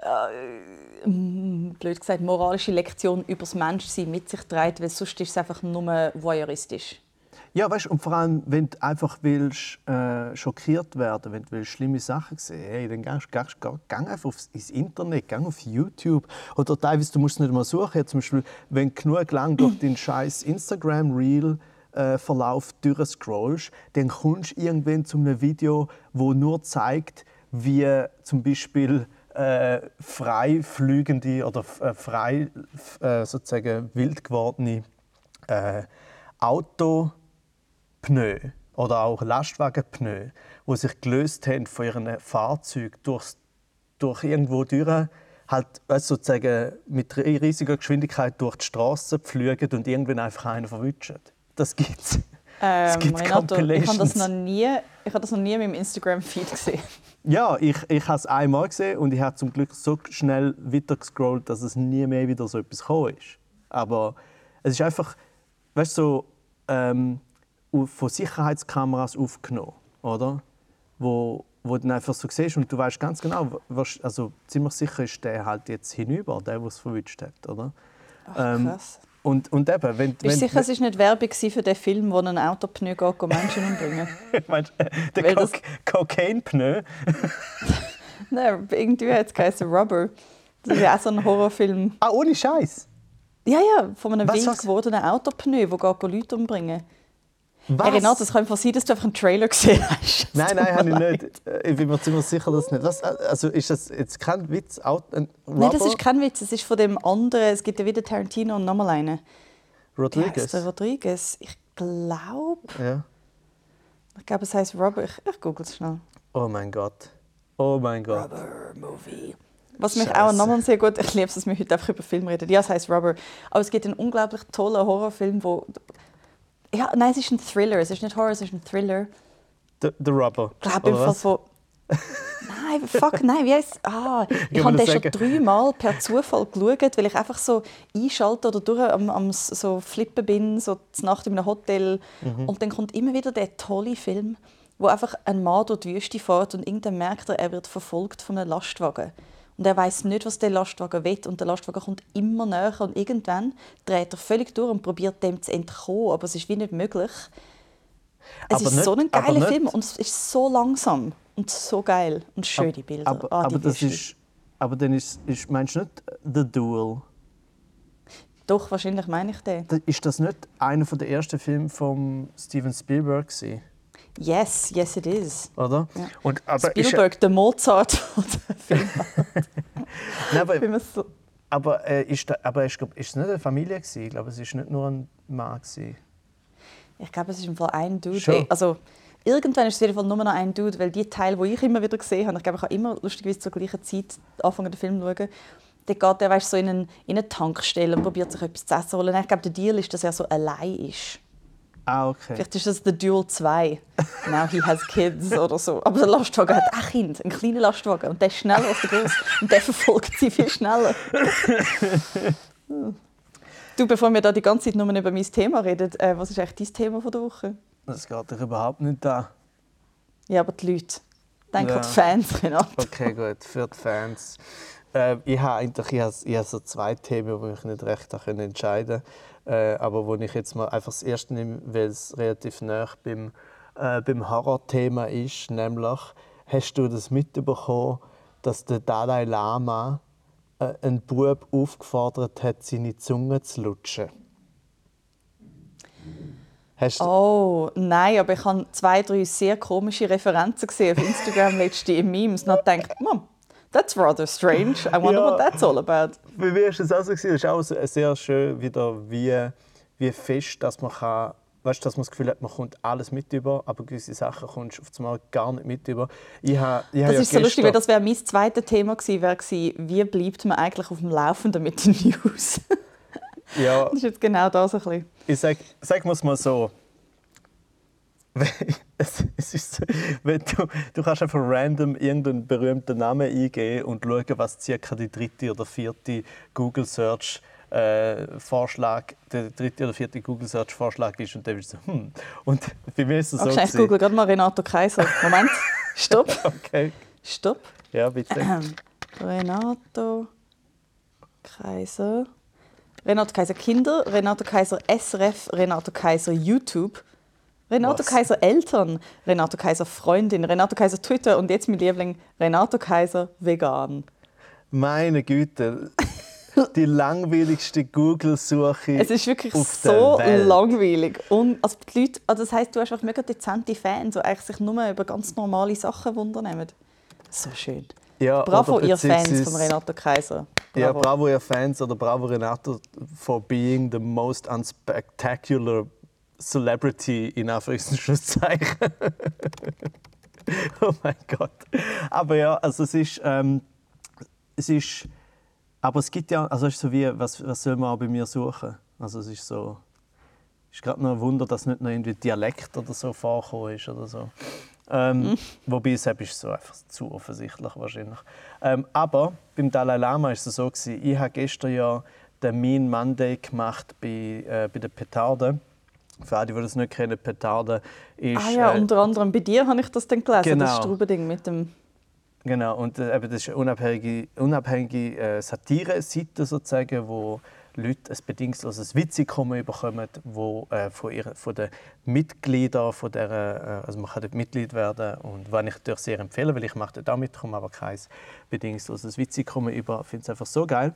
äh, blöd gesagt, moralische Lektion über das Menschsein mit sich trägt, weil sonst ist es einfach nur voyeuristisch. Ja, weißt, und vor allem, wenn du einfach willst, äh, schockiert werden wenn du willst, schlimme Sachen sehen hey, dann gehst du einfach aufs, ins Internet, geh auf YouTube. Oder teilweise, du musst nicht mal suchen. Zum Beispiel, wenn du genug lang durch [clears throat] den scheiß Instagram-Reel äh, Verlauf durchscrollst, dann kommst du irgendwann zu einem Video, wo nur zeigt, wie zum Beispiel äh, frei flügende oder äh, frei äh, sozusagen wild gewordene äh, Autopneu oder auch Lastwagenpneu, wo sich gelöst haben von ihren Fahrzeugen durch, durch irgendwo durch halt sozusagen mit riesiger Geschwindigkeit durch die Straße pflügen und irgendwann einfach einen verwutschen. Das gibt's. Ähm, gibt Renato, ich habe das noch nie, ich habe das noch nie in meinem Instagram-Feed gesehen. Ja, ich, ich habe es einmal gesehen und ich habe zum Glück so schnell weiter gescrollt, dass es nie mehr wieder so etwas gekommen ist. Aber es ist einfach, weißt du, so, ähm, von Sicherheitskameras aufgenommen, oder? Wo, wo du dann einfach so siehst und du weißt ganz genau, was, also ziemlich sicher ist der halt jetzt hinüber, der, der es verwünscht hat, oder? Ach, ähm, krass. Ähm, und, und eben, wenn, Bist du sicher, es war nicht Werbung für den Film, wo ein Autopneu geht, um Menschen umbringen? [laughs] Meinst du, der Co. Cocaine-Pneu? [laughs] Nein, irgendwie hat es geheißen Rubber. Das ist ja auch so ein Horrorfilm. Ah, ohne Scheiß? Ja, ja, von einem was, wild gewordenen Autopneu, das Leute umbringen was? Hey Renato, es kann sein, dass du einfach einen Trailer gesehen hast. [laughs] Nein, nein, habe ich nicht. Ich bin mir ziemlich sicher, dass es nicht. Was, also ist das jetzt kein Witz? Ein nein, das ist kein Witz. Es ist von dem anderen. Es gibt ja wieder Tarantino und nochmal einen. Rodriguez? Der Rodriguez. Ich glaube. Ja. Ich glaube, es heißt Robert. Ich, ich google es schnell. Oh mein Gott. Oh mein Gott. Rubber Movie. Was mich Scheiße. auch nochmal sehr gut, ich liebe es, dass wir heute einfach über Film reden. Ja, es heißt Rubber. Aber es gibt einen unglaublich tollen Horrorfilm, wo ja, nein, es ist ein Thriller. Es ist nicht Horror, es ist ein Thriller. The, the Rubber. Ich glaube im Fall von. [laughs] nein, fuck, nein, wie heißt Ah, ich habe den schon dreimal per Zufall geschaut, weil ich einfach so einschalte oder durch am, am so flippen bin, so zur Nacht in einem Hotel. Mhm. Und dann kommt immer wieder der tolle Film, wo einfach ein Mann durch die Wüste fährt und irgendwann merkt er, er wird verfolgt von einem Lastwagen. Und er weiß nicht, was der Lastwagen will. Und der Lastwagen kommt immer näher. Und irgendwann dreht er völlig durch und probiert dem zu entkommen. Aber es ist wie nicht möglich. Es aber ist nicht, so ein geiler Film und es ist so langsam. Und so geil. Und schöne Bilder. Aber, ah, aber das ist. Aber dann ist, ist meinst du nicht The Duel? Doch, wahrscheinlich meine ich den. Ist das nicht einer der ersten Filme von Steven Spielberg gewesen, Yes, yes it is. oder? Ja. Und aber Spielberg, der Mozart [laughs] von der Film. [laughs] Nein, aber, so aber, äh, ist, da, aber ist, ist es nicht eine Familie gewesen? Ich glaube, es ist nicht nur ein Mann gewesen. Ich glaube, es ist im Fall ein Dude. Schon? Ey, Also, irgendwann ist es auf jeden Fall nur noch ein Dude, weil die Teile, die ich immer wieder gesehen habe, ich glaube, ich habe immer lustigerweise zur gleichen Zeit anfangen, den Film zu schauen, dann geht er weißt, so in, einen, in eine Tankstelle und probiert sich etwas zu essen zu holen. Ich glaube, der Deal ist, dass er so allein ist. Ah, okay. Vielleicht ist das The Duel 2. Now he has kids oder so. Aber der Lastwagen hat auch Kind, einen kleinen Lastwagen. Und der ist schneller als der große. Und der verfolgt sie viel schneller. Du, bevor wir da die ganze Zeit nur über mein Thema reden, äh, was ist eigentlich dein Thema von der Woche? Das geht dich überhaupt nicht an. Ja, aber die Leute. Denken Ja. die Fans, Renato. Okay, gut, für die Fans. Äh, ich habe eigentlich ich habe, ich habe so zwei Themen, wo ich nicht recht entscheiden äh, aber wo ich jetzt mal einfach das erste nehme, weil es relativ nah beim, äh, beim Horrorthema ist, nämlich hast du das mitbekommen, dass der Dalai Lama äh, einen Bub aufgefordert hat, seine Zunge zu lutschen? Hast Oh, nein, aber ich habe zwei, drei sehr komische Referenzen gesehen auf Instagram letzte in Memes und habe gedacht, Mom, that's rather strange. I wonder Ja. what that's all about. Bei mir ist es auch so. Es ist auch sehr schön, wieder, wie, wie fest dass man kann, weißt, dass man das Gefühl hat, man kommt alles mit über, aber gewisse Sachen kommst du auf einmal gar nicht mit über. Ich habe, ich habe Das ja ist so lustig, weil das wäre mein zweites Thema gewesen, wäre gewesen, wie bleibt man eigentlich auf dem Laufenden mit den [laughs] News? ja, das ist jetzt genau das ein bisschen. ich sag, sag es mal so. [laughs] Es, es ist, wenn du, du kannst einfach random irgendeinen berühmten Namen eingeben und schauen, was circa die dritte oder vierte Google Search äh, Vorschlag, der dritte oder vierte Google Search Vorschlag ist und dann bist du so, hm. Und bei mir ist es so. Gewesen- google gerade mal Renato Kaiser. Moment. Stopp. [laughs] Okay, Stopp. ja bitte. Renato Kaiser. Renato Kaiser Kinder, Renato Kaiser SRF, Renato Kaiser YouTube, Renato Was? Kaiser Eltern, Renato Kaiser Freundin, Renato Kaiser Twitter und jetzt mein Liebling, Renato Kaiser Vegan. Meine Güte, die [laughs] langweiligste Google-Suche. Es ist wirklich so langweilig. Und also die Leute, also das heisst, du hast auch mega dezente Fans, die eigentlich sich nur über ganz normale Sachen wundern. So schön. Ja, Bravo, ihr Fans von Renato Kaiser. Ja, bravo, ihr Fans oder bravo, Renato, for being the most unspectacular celebrity in Anführungszeichen. [laughs] oh mein Gott. Aber ja, also es ist, ähm, es ist, aber es gibt ja, also es ist so wie, was, was soll man auch bei mir suchen? Also es ist so, ist gerade noch ein Wunder, dass nicht noch irgendwie Dialekt oder so vorgekommen ist oder so. Ähm, Wobei es ist so einfach zu offensichtlich wahrscheinlich. Ähm, aber beim Dalai Lama ist es so gewesen, ich habe gestern ja den Mean Monday gemacht bei, äh, bei den Petarden. Für alle, die das nicht kennen, Petarden ist Ah ja, äh, unter anderem bei dir habe ich das dann gelesen, Genau. das Strubending mit dem... Genau, und äh, das ist eine unabhängige, unabhängige äh, Satire-Seite, sozusagen, wo Leute ein bedingungsloses Witzeinkommen bekommen, wo, äh, von, ihren, von den Mitgliedern, von der, äh, also man kann dort Mitglied werden und was ich natürlich sehr empfehle, weil ich mache dort auch aber kein bedingungsloses Witzeinkommen über. Ich finde es einfach so geil.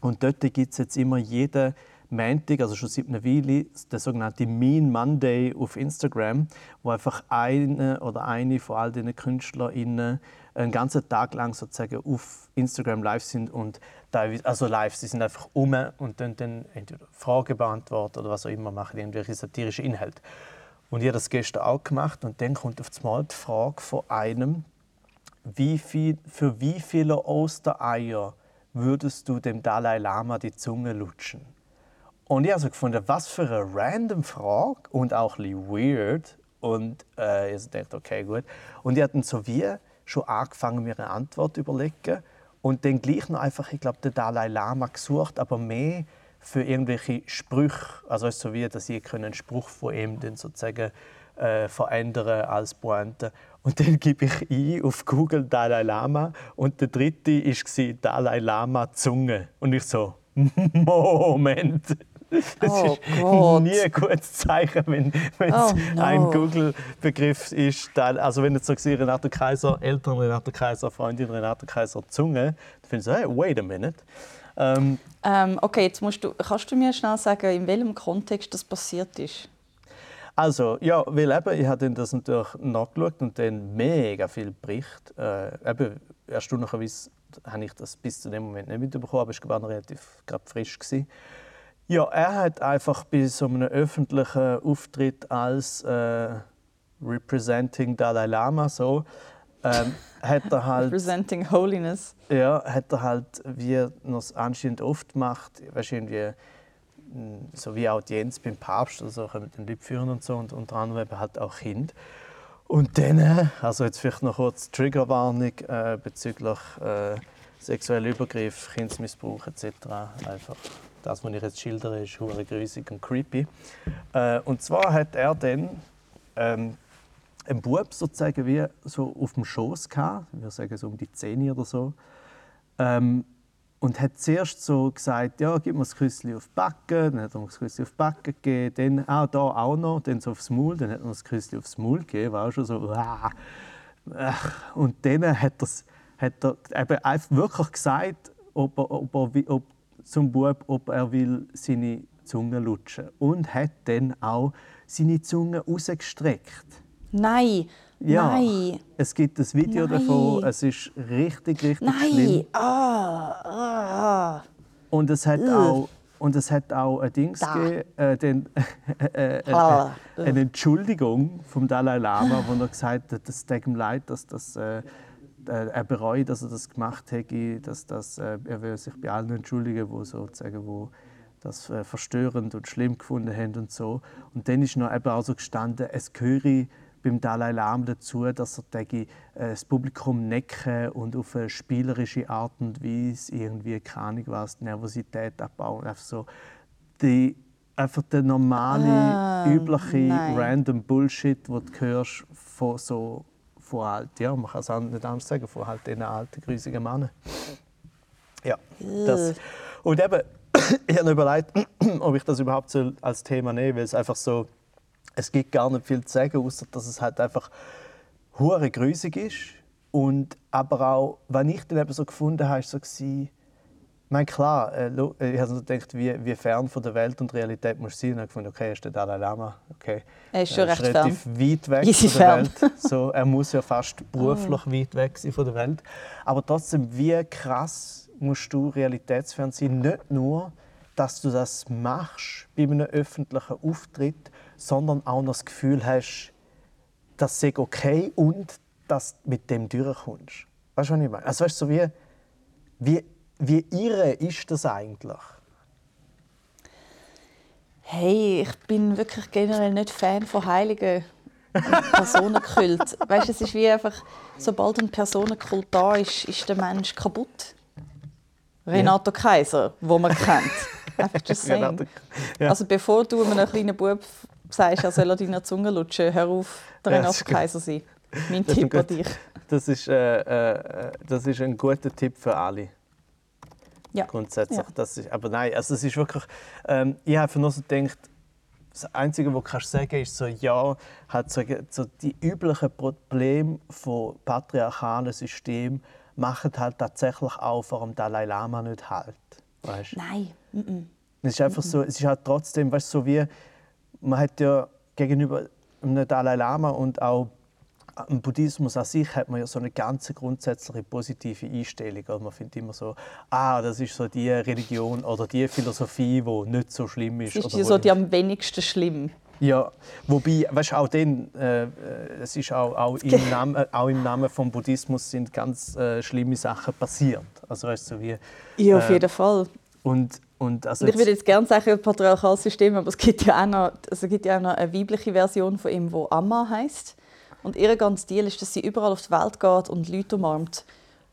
Und dort gibt es jetzt immer jeden Montag, also schon seit einer Weile, der sogenannte Mean Monday auf Instagram, wo einfach eine oder eine von all diesen KünstlerInnen einen ganzen Tag lang sozusagen auf Instagram live sind und teilweise, also live, sie sind einfach um und dann, dann entweder Fragen beantworten oder was auch immer, machen irgendwelche satirische Inhalte. Und ich habe das gestern auch gemacht und dann kommt auf einmal die Frage von einem, wie viel, für wie viele Ostereier würdest du dem Dalai Lama die Zunge lutschen? Und ich habe so gefunden, was für eine random Frage und auch ein weird. Und äh, ich dachte, okay, gut. Und ich habe dann so wie schon angefangen, mir eine Antwort zu überlegen. Und dann gleich noch einfach, ich glaube, den Dalai Lama gesucht, aber mehr für irgendwelche Sprüche. Also so wie, dass ich einen Spruch von ihm dann sozusagen äh, verändern als Pointe. Und dann [laughs] gebe ich ein auf Google Dalai Lama und der dritte war Dalai Lama Zunge. Und ich so, [laughs] Moment, Das Oh ist Gott. nie ein gutes Zeichen, wenn wenn Oh es no. ein Google-Begriff ist. dann- Also wenn jetzt so gesehen Renato Kaiser, Eltern Renato Kaiser, Freundin Renato Kaiser, Zunge, dann findest du, hey, wait a minute. Ähm, Ähm, okay, jetzt musst du, kannst du mir schnell sagen, in welchem Kontext das passiert ist? Also, ja, weil eben, ich habe das natürlich nachgeschaut und dann mega viel Bericht. Äh, eben, erstaunlicherweise habe ich das bis zu dem Moment nicht mitbekommen, aber es war relativ gerade frisch. Gewesen. Ja, er hat einfach bei so einem öffentlichen Auftritt als äh, Representing Dalai Lama so, ähm, hat er halt Representing Holiness. ja, hat er halt, wie er es anscheinend oft macht, weißt, irgendwie, mh, so wie Audienz beim Papst, also kommen dann Leute führen und so, und unter anderem eben halt auch Kinder. Und dann, äh, also jetzt vielleicht noch kurz Triggerwarnung äh, bezüglich äh, sexueller Übergriff, Kindesmissbrauch etc. Einfach das, was ich jetzt schildere, ist hure grusig und creepy. Äh, und zwar hat er dann ähm, einen Bub sozusagen wie so auf dem Schoß gehabt, würde sagen so um die 10 oder so. Ähm, und hat zuerst so gesagt, ja, gib mir ein Küsschen auf die Backe, dann hat er mir ein Küsschen auf die Backe gegeben, dann ah, da auch noch, dann so aufs Maul, dann hat er mir ein Küsschen aufs Maul gegeben, war auch schon so. Ach, und dann hat, hat er eben einfach wirklich gesagt, ob er, ob er, ob, zum Bub, ob er will seine Zunge lutschen und hat dann auch seine Zunge rausgestreckt. Nein, Ja, nein, es gibt ein Video Nein. davon. Es ist richtig, richtig nein. schlimm. Ah, ah. Und es hat auch und es hat auch ein Dings Da. gegeben, äh, den, [laughs] äh, äh, Ah. äh, eine Entschuldigung vom Dalai Lama, wo er gesagt hat, es tut ihm leid, dass das äh, er bereut, dass er das gemacht hätte, dass das, äh, er will sich bei allen entschuldigen, wo sozusagen wo das äh, verstörend und schlimm gefunden haben und so. Und dann ist noch eben auch so gestanden, es gehöre beim Dalai Lama dazu, dass er denke, äh, das Publikum necken und auf eine spielerische Art und Weise irgendwie, keine was, Nervosität abbauen. Einfach so die, einfach der normale, Ah, übliche, nein. random Bullshit, den du hörst von so von halt, ja, man kann es auch nicht anders sagen, von halt diesen alten, grusigen Männern. Ja, das. Und eben, [coughs] ich habe mir überlegt, [coughs] ob ich das überhaupt als Thema nehme, weil es einfach so, es gibt gar nicht viel zu sagen, außer dass es halt einfach hure grusig ist. Und aber auch, wenn ich dann eben so gefunden habe, ist so gewesen, ich meine, klar, äh, äh, ich habe so gedacht, wie, wie fern von der Welt und Realität muss es sein. Und habe gefunden, okay, er ist der Dalai Lama. Okay. Er ist schon Er recht relativ weit weg Easy von der fern. Welt. So, er muss ja fast [laughs] beruflich weit weg sein von der Welt. Aber trotzdem, wie krass musst du realitätsfern sein? Nicht nur, dass du das machst bei einem öffentlichen Auftritt, sondern auch noch das Gefühl hast, das sei okay und dass du mit dem durchkommst. Weißt du, was ich meine? Also, weißt du, so wie, wie, wie irre ist das eigentlich? Hey, ich bin wirklich generell nicht Fan von Heiligen und Personenkult. [laughs] weißt du, es ist wie einfach, sobald ein Personenkult da ist, ist der Mensch kaputt. Renato Kaiser, wo man kennt. [laughs] Einfach just saying. Ja. Also bevor du einem kleinen Bub sagst, er soll an deiner Zunge lutschen, hör auf, der Ja, Renato gut. Kaiser sein. Mein Tipp an dich. Das ist, äh, äh, das ist ein guter Tipp für alle. Ja. grundsätzlich. Ja. Das ist, aber nein, also es ist wirklich, ähm, ich habe nur so gedacht, das Einzige, was du kannst sagen ist so, ja, hat so, so die üblichen Probleme von patriarchalen Systemen machen halt tatsächlich auch vor dem Dalai Lama nicht halt. Weißt? Nein. Mm-mm. Es ist einfach so, es ist halt trotzdem, weißt du, so wie man hat ja gegenüber dem Dalai Lama und auch im Buddhismus an sich hat man ja so eine ganz grundsätzliche positive Einstellung. Also man findet immer so, ah, das ist so die Religion oder die Philosophie, die nicht so schlimm ist. Es ist die wo so die am wenigsten schlimm. ja, wobei, weißt, du, auch den, äh, äh, es ist auch, auch, im [laughs] Namen, auch im Namen vom Buddhismus sind ganz äh, schlimme Sachen passiert. Also weißt du, so wie Ja, auf Äh, jeden Fall. und und also ich würde jetzt gerne sagen, patriarchales System, aber es gibt ja auch noch, also gibt ja auch noch eine weibliche Version von ihm, die Amma heißt. Und ihr ganz Deal ist, dass sie überall auf die Welt geht und Leute umarmt.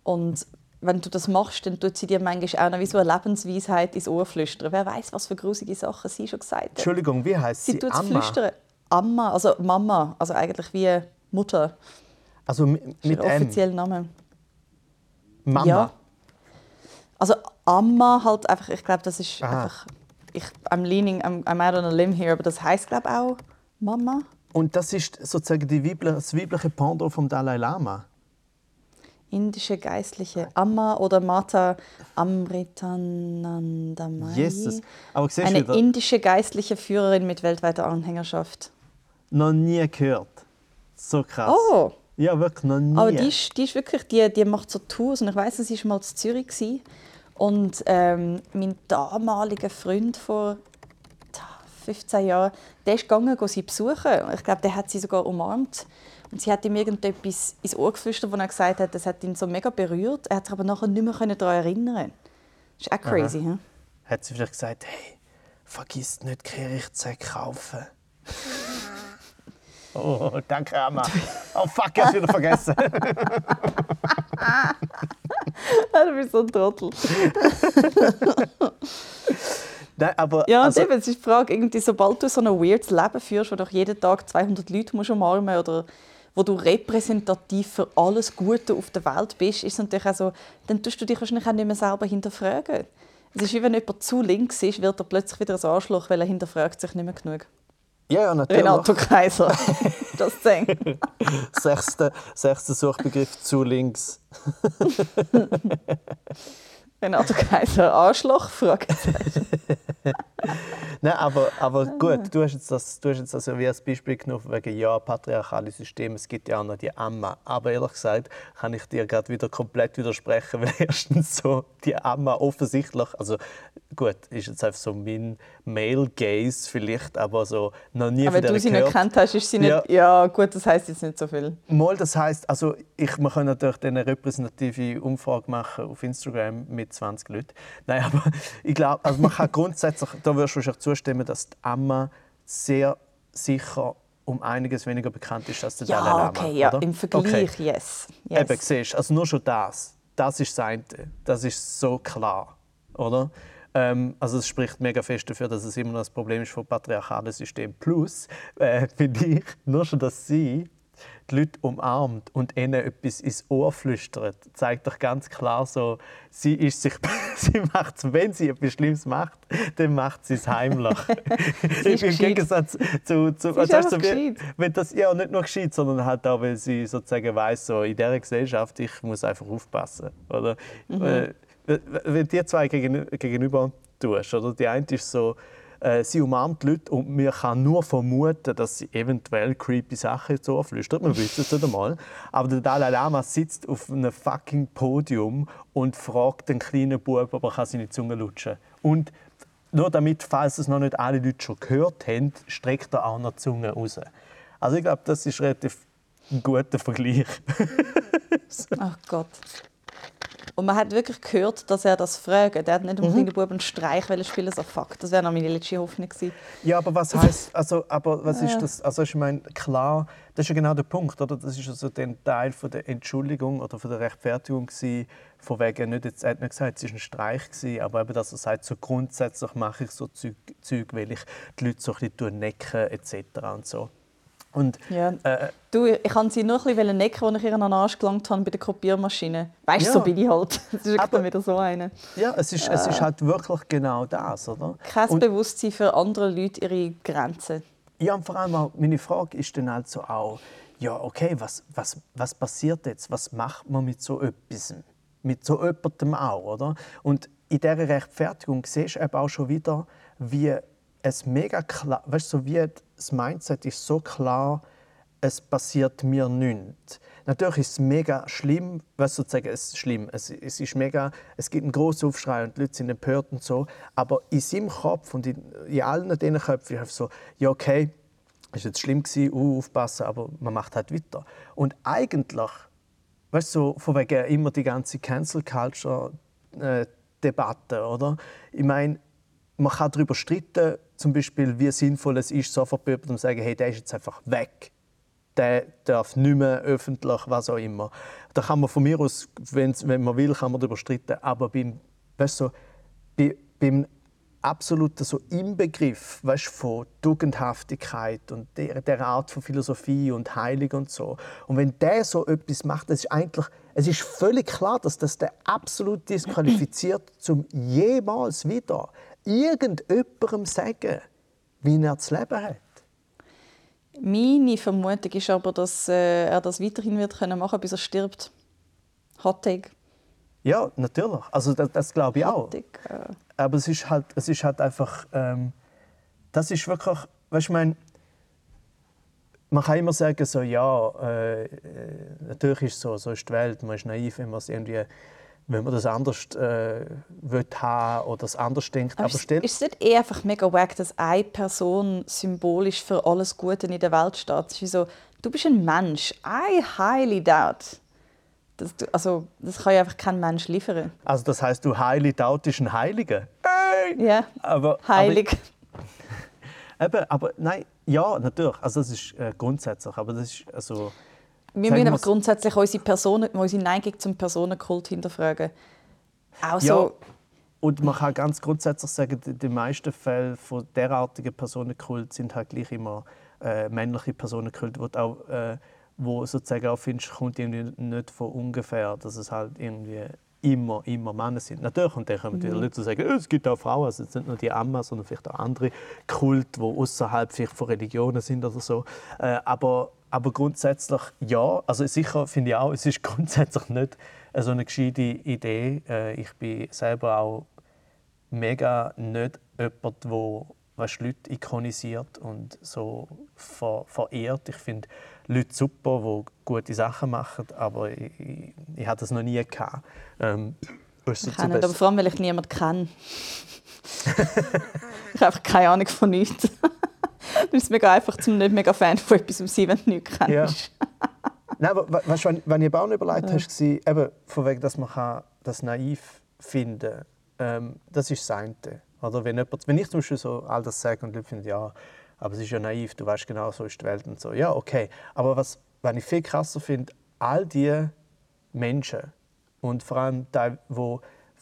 Und wenn du das machst, dann tut sie dir manchmal auch noch wie so eine Lebensweisheit ins Ohr flüstern. Wer weiß, was für grusige Sachen sie schon gesagt hat. Entschuldigung, wie heißt sie? Sie tut es Amma? flüstern. Amma, also Mama, also eigentlich wie Mutter. Also mit, mit ihr M. offizieller Name. Mama. Ja. Also Amma halt einfach, ich glaube, das ist Aha. einfach ich, I'm leaning, I'm, I'm out on a limb here, aber das heißt glaube auch Mama. Und das ist sozusagen die weibliche, das weibliche Pendant vom Dalai Lama. Indische Geistliche Amma oder Mata Amritanandamayi. Jesus. Aber Eine wieder, indische geistliche Führerin mit weltweiter Anhängerschaft. noch nie gehört. So krass. Oh, Ja, wirklich noch nie. aber die ist, die ist wirklich, die, die macht so Tours und ich weiß, sie war mal in Zürich gewesen. und ähm, mein damaliger Freund vor 15 Jahren, der ist gegangen, go sie besuchen. Ich glaube, der hat sie sogar umarmt. Und sie hat ihm irgendetwas ins Ohr geflüstert, wo er gesagt hat, das hat ihn so mega berührt. Er hat sich aber nachher nicht mehr daran erinnern. Das ist auch crazy, hm? Hat sie vielleicht gesagt, hey, vergiss nicht, Kehrichtsäcke kaufen. [laughs] oh, danke, Amma. [laughs] Oh fuck, ich hab's wieder vergessen. [laughs] du bist so ein Trottel. Nein, aber Ja, also, eben, es ist die Frage, irgendwie, sobald du so ein weirdes Leben führst, wo du jeden Tag 200 Leute musst umarmen oder wo du repräsentativ für alles Gute auf der Welt bist, ist natürlich auch so, dann tust du dich wahrscheinlich auch nicht mehr selber hinterfragen. Es ist wie wenn jemand zu links ist, wird er plötzlich wieder ein Arschloch, weil er hinterfragt sich nicht mehr genug. ja, ja, natürlich. Renato Kaiser. das [laughs] Ding. Sechster, sechster Suchbegriff zu links. [laughs] Renato Kaiser, Arschloch? Fragezeichen. [laughs] Nein, aber, aber gut, du hast jetzt das, du hast jetzt das ja wie als Beispiel genommen, wegen ja, patriarchale System, es gibt ja auch noch die Amma. Aber ehrlich gesagt kann ich dir gerade wieder komplett widersprechen, [laughs] weil erstens so die Amma offensichtlich, also gut, ist jetzt einfach so mein Male Gaze vielleicht, aber so noch nie Aber von wenn du sie nicht gehört. kennt hast, ist sie nicht... Ja. Ja, gut, das heisst jetzt nicht so viel. Mal, das heißt, also ich, wir können natürlich eine repräsentative Umfrage machen auf Instagram mit 20 Leuten. Nein, aber [laughs] ich glaube, also man kann grundsätzlich, da wirst du wahrscheinlich zustimmen, dass die Amma sehr sicher um einiges weniger bekannt ist als der Dalai Ja, Lama. okay, ja, oder? im Vergleich, Okay. yes. yes. Eben, siehst also nur schon das, das ist das eine. Das ist so klar, oder? Ähm, also es spricht mega fest dafür, dass es immer noch das Problem ist vom patriarchalen System. Plus, äh, [laughs] finde ich, nur schon, dass sie die Leute umarmt und ihnen etwas ins Ohr flüstert, zeigt doch ganz klar so, sie ist sich, [laughs] sie macht's, wenn sie etwas Schlimmes macht, dann macht sie es heimlich. [laughs] ist [laughs] Im gescheit. Gegensatz zu, zu Sie also, einfach wie- wenn das ja nicht nur geschieht, sondern halt auch, weil sie sozusagen weiß, so in dieser Gesellschaft, ich muss einfach aufpassen, oder? Mhm. Äh, wenn die zwei gegen, gegenüber tust, oder? Die eine ist so, äh, sie umarmt Leute und man kann nur vermuten, dass sie eventuell creepy Sachen so flüstert. Man wüsste es nicht einmal. Aber der Dalai Lama sitzt auf einem fucking Podium und fragt den kleinen Bub, ob er seine Zunge lutschen kann. Und nur damit, falls es noch nicht alle Leute schon gehört haben, streckt er auch noch die Zunge raus. Also ich glaube, das ist relativ ein guter Vergleich. [laughs] Ach Gott. Und man hat wirklich gehört, dass er das fragt. Er hat nicht um kleinen Buben einen Streich spielen, so fuck. Das wäre noch meine letzte Hoffnung gewesen. Ja, aber was heißt, also, aber was ist das? Also ich meine, klar, das ist ja genau der Punkt, oder? Das ist also der Teil von der Entschuldigung oder von der Rechtfertigung gewesen, von wegen nicht jetzt, er hat nicht gesagt, es war ein Streich gewesen, aber eben, dass er sagt, so grundsätzlich mache ich so Zeug, Zeug weil ich die Leute so ein bisschen necken etc. und so. Und Ja. äh, Du, ich kann sie nur ein bisschen necken, als ich ihr an den Arsch gelangt habe bei der Kopiermaschine. Weißt du, Ja. so bin ich halt. [laughs] Das ist Aber- wieder so eine. ja, es ist, es ist halt wirklich genau das, oder? Kein Und- Bewusstsein für andere Leute ihre Grenzen. Ja, und vor allem auch, meine Frage ist dann also auch, ja, okay, was, was, was passiert jetzt? Was macht man mit so etwas? Mit so jemandem auch, oder? Und in dieser Rechtfertigung siehst du eben auch schon wieder, wie es mega klar, weißt du, so wie das Mindset ist so klar, es passiert mir nichts. Natürlich ist es mega schlimm, was sozusagen es ist schlimm. Es, es ist mega, es gibt einen großen Aufschrei und die Leute sind empört und so. Aber in seinem Kopf und in, in allen diesen Köpfen einfach so, ja okay, ist jetzt schlimm gewesen, uh, aufpassen, aber man macht halt weiter. Und eigentlich, weißt du, von wegen immer die ganze Cancel Culture äh, Debatte, oder? Ich meine, man kann darüber streiten, zum Beispiel, wie sinnvoll es ist, sofort bei jemandem zu sagen, hey, der ist jetzt einfach weg. Der darf nicht mehr öffentlich, was auch immer. Da kann man von mir aus, wenn man will, kann man darüber streiten. Aber beim, weißt du, bei, beim absolut so Inbegriff weißt, von Tugendhaftigkeit und der, der Art von Philosophie und Heilig und so. Und wenn der so etwas macht, das ist eigentlich, es ist völlig klar, dass das der absolut disqualifiziert, zum jemals wieder irgendjemandem sagen, wie er das Leben hat. Meine Vermutung ist aber, dass äh, er das weiterhin wird können machen, bis er stirbt. Hot Take. Ja, natürlich. Also das, das glaube ich auch. Take, äh. Aber es ist halt, es ist halt einfach, ähm, das ist wirklich, weißt du, mein, man kann immer sagen so, ja, äh, äh, natürlich ist es so, so ist die Welt, man ist naiv, wenn man es irgendwie wenn man das anders äh, will haben oder das anders denkt. Aber, Aber ist, es nicht eh einfach mega wack, dass eine Person symbolisch für alles Gute in der Welt steht? Es ist so, du bist ein Mensch. I highly doubt. Das, also, das kann ja einfach kein Mensch liefern. Also das heißt, du highly doubt ist ein Heiliger? Hey! Ja, aber, heilig. Aber, [laughs] eben, aber nein, ja, natürlich. Also das ist äh, grundsätzlich. Aber das ist also wir müssen aber grundsätzlich unsere, Personen, unsere Neigung zum Personenkult hinterfragen. Auch ja, und man kann ganz grundsätzlich sagen, die meisten Fälle von derartigen Personenkult sind halt gleich immer äh, männliche Personenkult, wo auch äh, wo sozusagen auch findest, kommt irgendwie nicht von ungefähr, dass es halt irgendwie immer, immer Männer sind. Natürlich, und dann kommen mhm. die Leute sagen, es gibt auch Frauen, also es sind nicht nur die Amma, sondern vielleicht auch andere Kult, die außerhalb von Religionen sind oder so. Äh, aber aber grundsätzlich ja. Also sicher finde ich auch, es ist [laughs] grundsätzlich nicht so eine gescheite Idee. Äh, ich bin selber auch mega nicht jemand, der was Leute ikonisiert und so ver verehrt. Ich finde Leute super, die gute Sachen machen, aber ich, ich, ich hatte das noch nie gehabt. Ähm, ich kann nicht, aber vor allem, weil ich niemanden kenne. [laughs] ich habe einfach keine Ahnung von nichts. [laughs] das ist mega einfach, zum nicht mega Fan von etwas sein, wenn du nichts kennst. Ja. [laughs] Nein, aber weißt, wenn, wenn ihr Bauen überlegt ja. hast, war, eben von wegen, dass man das naiv finden kann, ähm, das ist das eine. Oder wenn, jemand, wenn ich zum Beispiel so all das sage und Leute finden, ja, aber es ist ja naiv, du weißt genau, so ist die Welt und so. Ja, okay. Aber was, was ich viel krasser finde, all die Menschen und vor allem die, die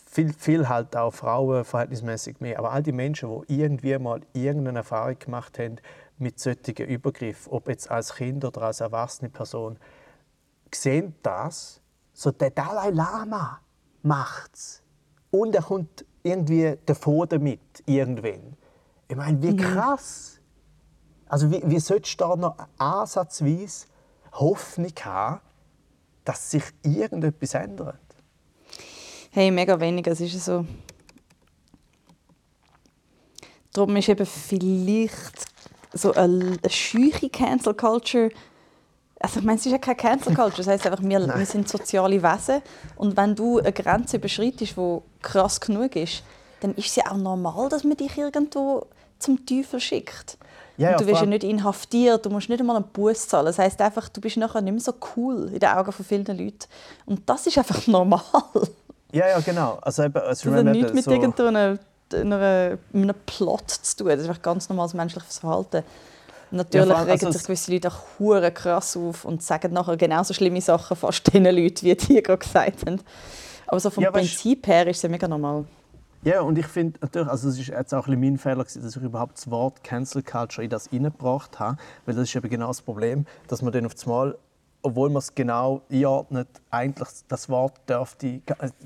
viel, viel halt auch Frauen verhältnismäßig mehr. Aber all die Menschen, die irgendwie mal irgendeine Erfahrung gemacht haben mit solchen Übergriffen, ob jetzt als Kind oder als erwachsene Person, sehen das. So der Dalai Lama macht's und er kommt irgendwie davon damit irgendwann. Ich meine, wie mhm. krass! Also wie, wie solltest du da noch ansatzweise Hoffnung haben, dass sich irgendetwas ändert? Hey, mega wenig. Es ist so. Darum ist eben vielleicht so eine, eine scheuche Cancel Culture. Also ich meine, es ist ja keine Cancel Culture. Das heißt einfach, wir, wir sind soziale Wesen. Und wenn du eine Grenze überschreitest, die krass genug ist, dann ist es ja auch normal, dass man dich irgendwo zum Teufel schickt. Ja, und du wirst ja nicht inhaftiert, du musst nicht einmal einen Bus zahlen. Das heißt einfach, du bist nachher nicht mehr so cool in den Augen von vielen Leuten. Und das ist einfach [laughs] normal. Ja, ja, genau. Also, eben, also das hat nichts mit so irgendeinem einem Plot zu tun. Das ist einfach ganz normales menschliches Verhalten. Natürlich ja, regen also sich gewisse Leute auch hure krass auf und sagen nachher genauso schlimme Sachen fast [laughs] den Leuten, wie die gerade gesagt haben. Aber so vom ja, Prinzip her ist es ja mega normal. Ja, und ich finde natürlich, also es ist jetzt auch ein mein Fehler, dass ich überhaupt das Wort Cancel Culture in das reingebracht habe, weil das ist eben genau das Problem, dass man dann auf das Mal obwohl man es genau einordnet, eigentlich das Wort dürfte,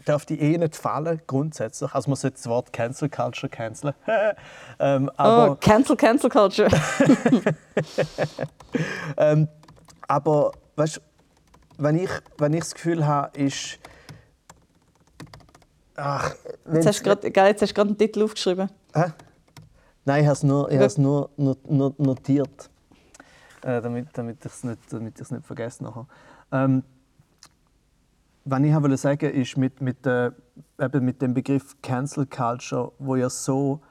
dürfte eh nicht fallen, grundsätzlich. Also man sollte das Wort Cancel Culture canceln. [laughs] ähm, aber, oh, Cancel, Cancel Culture. [laughs] ähm, aber weißt, wenn ich, wenn ich das Gefühl habe, ist... Ach, jetzt hast du gerade einen Titel aufgeschrieben. Hä? Nein, ich habe es nur, nur, nur, nur notiert äh, damit, damit ich es nicht, nicht vergesse nachher. Ähm, was ich wollte sagen, ist mit, mit, äh, eben mit dem Begriff Cancel Culture, wo ja so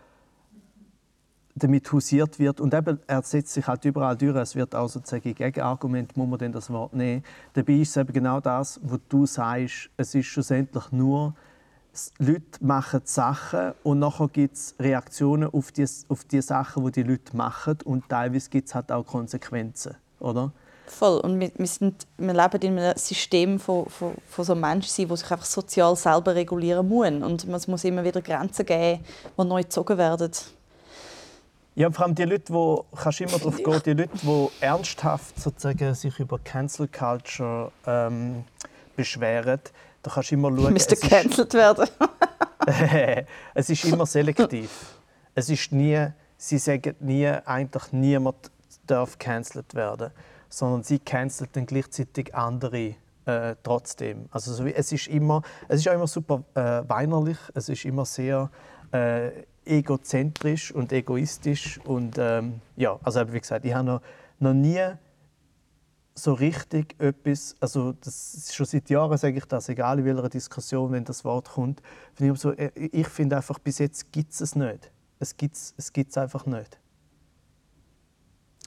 damit hausiert wird und eben er setzt sich halt überall durch. Es wird auch sozusagen Gegenargument, muss man denn das Wort nehmen. Dabei ist es eben genau das, was du sagst. Es ist schlussendlich nur Leute machen Sachen und nachher gibt es Reaktionen auf die, auf die Sachen, die die Leute machen und teilweise gibt es halt auch Konsequenzen, oder? Voll. Und wir, wir, sind, wir leben in einem System von, von, von so Menschen, die sich einfach sozial selber regulieren müssen. Und es muss immer wieder Grenzen geben, die neu gezogen werden. Ja, vor allem die Leute, wo kannst immer darauf gehen, die Leute, die ernsthaft sozusagen sich über Cancel Culture ähm, beschweren, da kannst du immer schauen. Müsste gecancelt werden. [laughs] es ist immer selektiv. Es ist nie, sie sagen nie, eigentlich niemand darf cancelled werden sondern sie cancelt dann gleichzeitig andere äh, trotzdem. Also so wie, es ist immer, es ist auch immer super äh, weinerlich, es ist immer sehr äh, egozentrisch und egoistisch und ähm, ja, also wie gesagt, ich habe noch, noch nie so richtig etwas, also das ist schon seit Jahren sage ich das, egal in welcher Diskussion, wenn das Wort kommt, ich so, äh, ich finde einfach, bis jetzt gibt es es nicht. Es gibt es einfach nicht.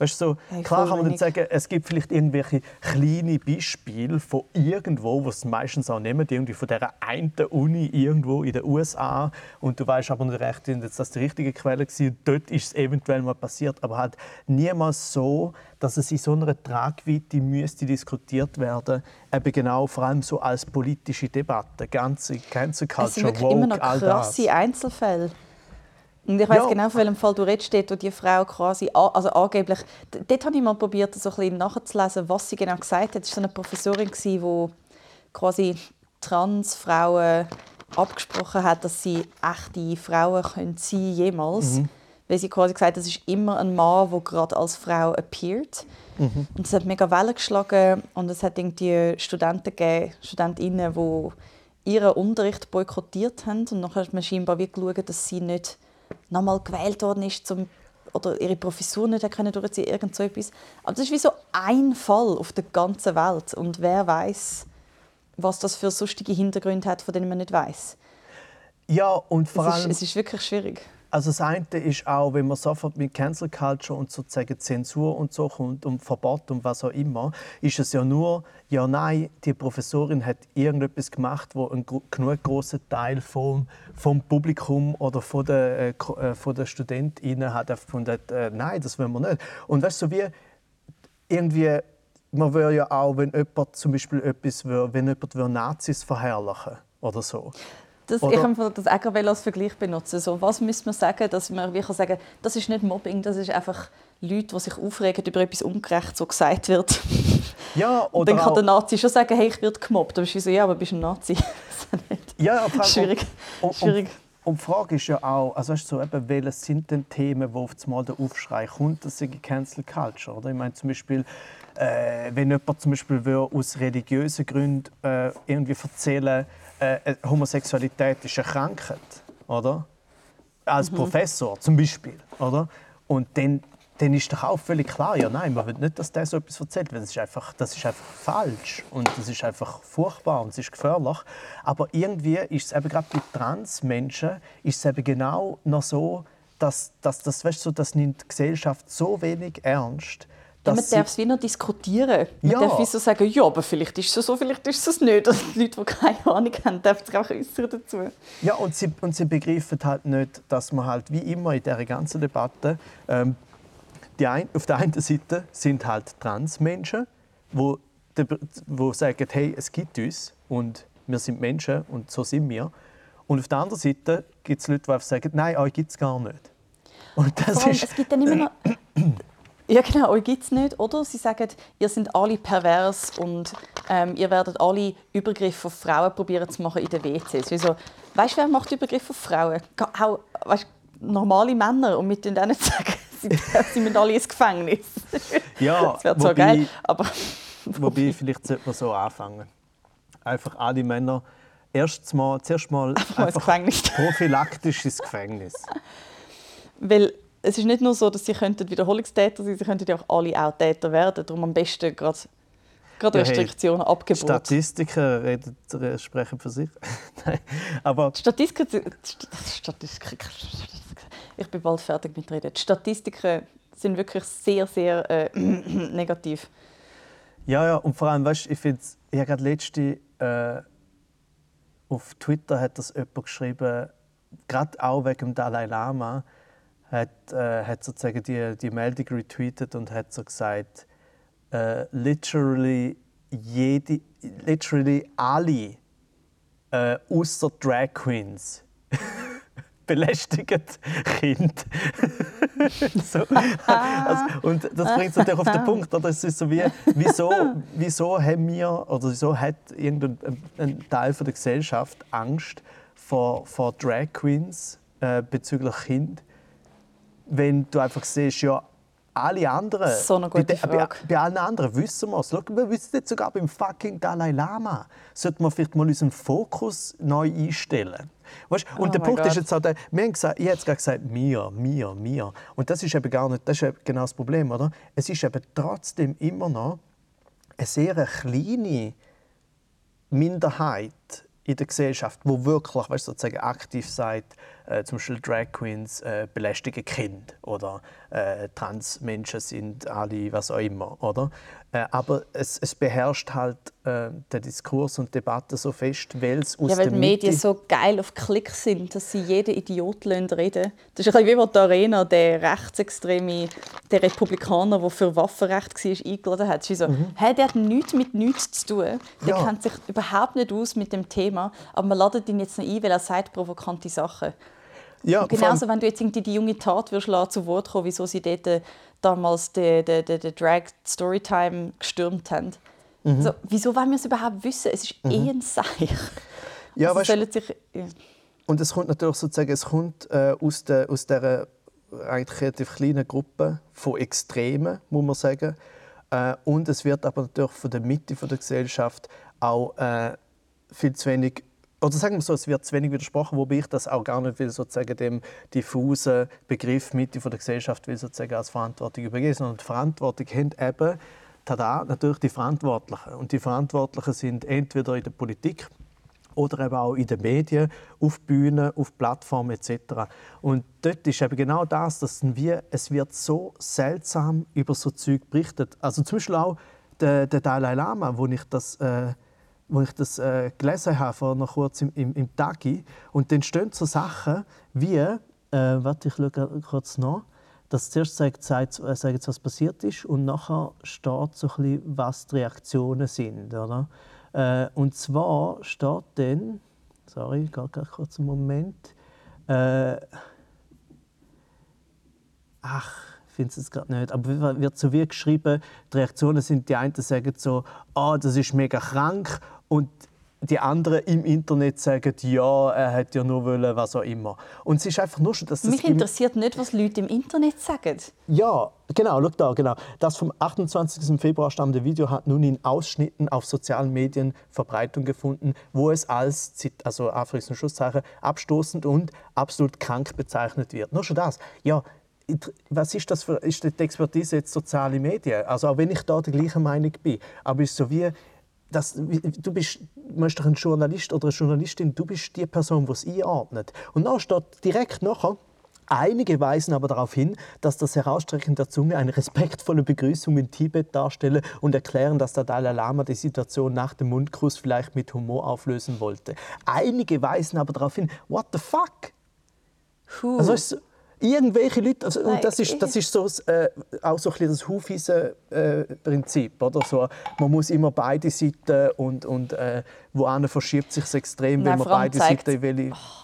Weißt du, so, hey, klar kann man dann sagen, es gibt vielleicht irgendwelche kleine Beispiele von irgendwo, was meistens auch nehmen, irgendwie von dieser einen Uni irgendwo in den USA. Und du weißt aber nicht recht, dass das die richtige Quelle war. Dort ist es eventuell mal passiert, aber halt niemals so, dass es in so einer Tragweite müsste diskutiert werden, eben genau vor allem so als politische Debatte, ganze Cancel Culture, Es sind wirklich immer noch krasse Einzelfälle. Und ich weiß ja. genau, von welchem Fall du redest, dort, wo die Frau quasi, also angeblich, dort habe ich mal probiert, so ein bisschen nachzulesen, was sie genau gesagt hat. Es war so eine Professorin, die quasi Transfrauen abgesprochen hat, dass sie echte Frauen können sein jemals. Mhm. Weil sie quasi gesagt hat, es ist immer ein Mann, der gerade als Frau appeared. Mhm. Und es hat mega Wellen geschlagen und es hat irgendwie Studenten gegeben, Studentinnen, die ihren Unterricht boykottiert haben. Und dann hat man scheinbar wie geschaut, dass sie nicht nochmal gewählt worden ist, zum, oder ihre Professur nicht können durchziehen irgend so etwas. Aber das ist wie so ein Fall auf der ganzen Welt. Und wer weiß, was das für sonstige Hintergründe hat, von denen man nicht weiß. Ja, und vor allem... Es ist, es ist wirklich schwierig. Also das eine ist auch, wenn man sofort mit Cancel Culture und sozusagen Zensur und so kommt und Verbot und was auch immer, ist es ja nur, ja nein, die Professorin hat irgendetwas gemacht, wo ein genug großer Teil vom, vom Publikum oder von der, äh, äh, von der Studentinnen hat gefunden, äh, nein, das wollen wir nicht. Und weißt du, so wie irgendwie man würde ja auch, wenn jemand zum Beispiel etwas, wenn jemand Nazis verherrlichen oder so, das, ich kann das auch als Vergleich benutzen. So, was müssen wir sagen, dass man wie sagen das ist nicht Mobbing, das ist einfach Leute, die sich aufregen über etwas ungerecht so gesagt wird. [laughs] Ja, oder dann kann der Nazi schon sagen, hey, ich werde gemobbt. Aber ich so, ja, aber bist du ein Nazi? [laughs] ja, Schwierig. Und, Schwierig. Und die Frage ist ja auch, also weißt du, so, eben, welche sind denn Themen, wo auf einmal der Aufschrei kommt, das ist Cancel Culture, oder? Ich meine zum Beispiel, äh, wenn jemand zum Beispiel aus religiösen Gründen äh, irgendwie erzählen äh, äh, Homosexualität ist eine Krankheit, oder? Als mhm. Professor zum Beispiel, oder? Und dann, dann ist doch auch völlig klar, ja nein, man will nicht, dass der so etwas erzählt, weil das ist einfach, das ist einfach falsch und das ist einfach furchtbar und es ist gefährlich. Aber irgendwie ist es eben gerade bei Transmenschen ist es eben genau noch so, dass, dass das, weißt du, das nimmt die Gesellschaft so wenig ernst, man darf es wie noch diskutieren. Man ja. darf wie so sagen, ja, aber vielleicht ist es so, vielleicht ist es nicht. Und die Leute, die keine Ahnung haben, dürfen sich auch äußern dazu. Ja, und sie, und sie begreifen halt nicht, dass man halt wie immer in dieser ganzen Debatte ähm, die ein, auf der einen Seite sind halt Transmenschen, wo, wo sagen, hey, es gibt uns und wir sind Menschen und so sind wir. Und auf der anderen Seite gibt es Leute, die sagen, nein, euch gibt es gar nicht. Und das allem, ist... Es gibt dann immer noch... [clears throat] Ja, genau, euch gibt es nicht, oder? Sie sagen, ihr seid alle pervers und ähm, ihr werdet alle Übergriffe auf Frauen probieren zu machen in den WCs. Wieso? Weißt du, wer macht Übergriffe auf Frauen? Auch, weißt, normale Männer und mit denen [laughs] sagen, sie, sie müssen alle ins Gefängnis. Ja, [laughs] das wäre zwar geil, aber... wobei, vielleicht sollte man so anfangen. Einfach alle Männer erst mal, zuerst mal einfach, einfach prophylaktisch ins Gefängnis. [laughs] Weil es ist nicht nur so, dass sie könnten Wiederholungstäter sein, sie könnten ja auch alle auch Täter werden. Darum am besten gerade, gerade ja, Restriktionen hey, abgebaut. Statistiker reden, sprechen für sich. [laughs] Nein, aber Statistiker, Statistiker, ich bin bald fertig mit reden. Die Statistiken sind wirklich sehr, sehr äh, [clears throat] negativ. Ja, ja, und vor allem, weißt, ich finde, ich habe gerade letzte äh, auf Twitter hat das jemand geschrieben, gerade auch wegen dem Dalai Lama, hat, äh, hat sozusagen die, die Meldung retweetet und hat so gesagt, äh, literally jede, literally alle äh, außer Drag Queens [laughs] belästigen Kind. [laughs] so. also, und das bringt es natürlich auf den [laughs] Punkt, oder? Es ist so wie, wieso, wieso haben wir, oder wieso hat irgendein Teil der Gesellschaft Angst vor, vor Drag Queens äh, bezüglich Kind, wenn du einfach siehst, ja, alle anderen, so eine gute bei, bei, bei, allen anderen wissen wir es. wir wissen jetzt sogar beim fucking Dalai Lama. Sollte man vielleicht mal unseren Fokus neu einstellen. Weißt? Und oh der Punkt God. ist jetzt auch der, wir haben gesagt, ich habe gerade gesagt, mir, mir, mir. Und das ist eben gar nicht, das ist genau das Problem, oder? Es ist eben trotzdem immer noch eine sehr kleine Minderheit in der Gesellschaft, wo wirklich weißt, sozusagen aktiv sagt, äh, zum Beispiel Drag Queens äh, belästigen Kind oder äh, Transmenschen sind alle was auch immer, oder? Äh, aber es, es, beherrscht halt äh, den Diskurs und Debatte so fest, weil es aus ja, weil die Medien so geil auf Klick sind, dass sie jeden Idiot reden Das ist ein bisschen wie die Arena der rechtsextreme, der Republikaner, der für Waffenrecht war, eingeladen hat. so, mhm. hey, der hat nichts mit nichts zu tun. Der ja. kennt sich überhaupt nicht aus mit dem Thema, aber man ladet ihn jetzt noch ein, weil er sagt provokante Sachen. Ja, genauso, wenn du jetzt irgendwie die junge Tat würdest zu Wort kommen, wieso sie dort äh, damals den, den, den, den Drag Storytime gestürmt haben. Mhm. So, wieso wollen wir es überhaupt wissen? Es ist mhm. eh ein Seich. Ja, also weißt, sich, ja. Und es kommt natürlich sozusagen, es kommt äh, aus, der, aus dieser eigentlich relativ kleinen Gruppe von Extremen, muss man sagen. Äh, und es wird aber natürlich von der Mitte der Gesellschaft auch äh, viel zu wenig oder sagen wir so, es wird zu wenig widersprochen, wobei ich das auch gar nicht will, sozusagen dem diffusen Begriff Mitte von der Gesellschaft will sozusagen als Verantwortung übergeben, sondern die Verantwortung haben eben tada, natürlich die Verantwortlichen. Und die Verantwortlichen sind entweder in der Politik oder eben auch in den Medien, auf Bühnen, auf Plattformen etc. Und dort ist eben genau das, dass wir, es wird so seltsam über so Zeug berichtet. Also zum Beispiel auch der, der Dalai Lama, wo ich das äh, wo ich das äh, gelesen habe, vor noch kurz im, im, im Tagi. Und dann stehen so Sachen wie, äh, warte, ich schaue kurz nach, dass zuerst sagt, sagt, äh, sagt, was passiert ist und nachher steht so ein bisschen, was die Reaktionen sind. Oder? Äh, und zwar steht dann, sorry, ich gehe kurz einen Moment, äh, ach, ich finde es gerade nicht. Aber wird so wie geschrieben, die Reaktionen sind, die einen sagen so, oh, das ist mega krank und die anderen im Internet sagen, ja, er hat ja nur wollen, was auch immer. Und es ist einfach nur schon, dass Mich interessiert nicht, was Leute im Internet sagen. Ja, genau, schau da, genau. Das vom 28. Februar stammende Video hat nun in Ausschnitten auf sozialen Medien Verbreitung gefunden, wo es als, also Anführungs- und Schlusszeichen, abstoßend und absolut krank bezeichnet wird. Nur schon das. Ja, was ist das für ist die Expertise jetzt soziale Medien? Also auch wenn ich da der gleichen Meinung bin, aber es ist so wie das, du bist, bist doch ein Journalist oder eine Journalistin, du bist die Person, die es einordnet. Und dann steht direkt nachher, Einige weisen aber darauf hin, dass das Herausstrecken der Zunge eine respektvolle Begrüßung in Tibet darstelle und erklären, dass der Dalai Lama die Situation nach dem Mundkuss vielleicht mit Humor auflösen wollte. Einige weisen aber darauf hin, what the fuck? Puh. Also ist, irgendwelche Leute, also, und das ist, das ist so, äh, auch so ein bisschen das Hufeisen-Prinzip, äh, oder? So, man muss immer beide Seiten und, und äh, wo einer verschiebt sich extrem, Nein, wenn man beide Seiten will. Oh.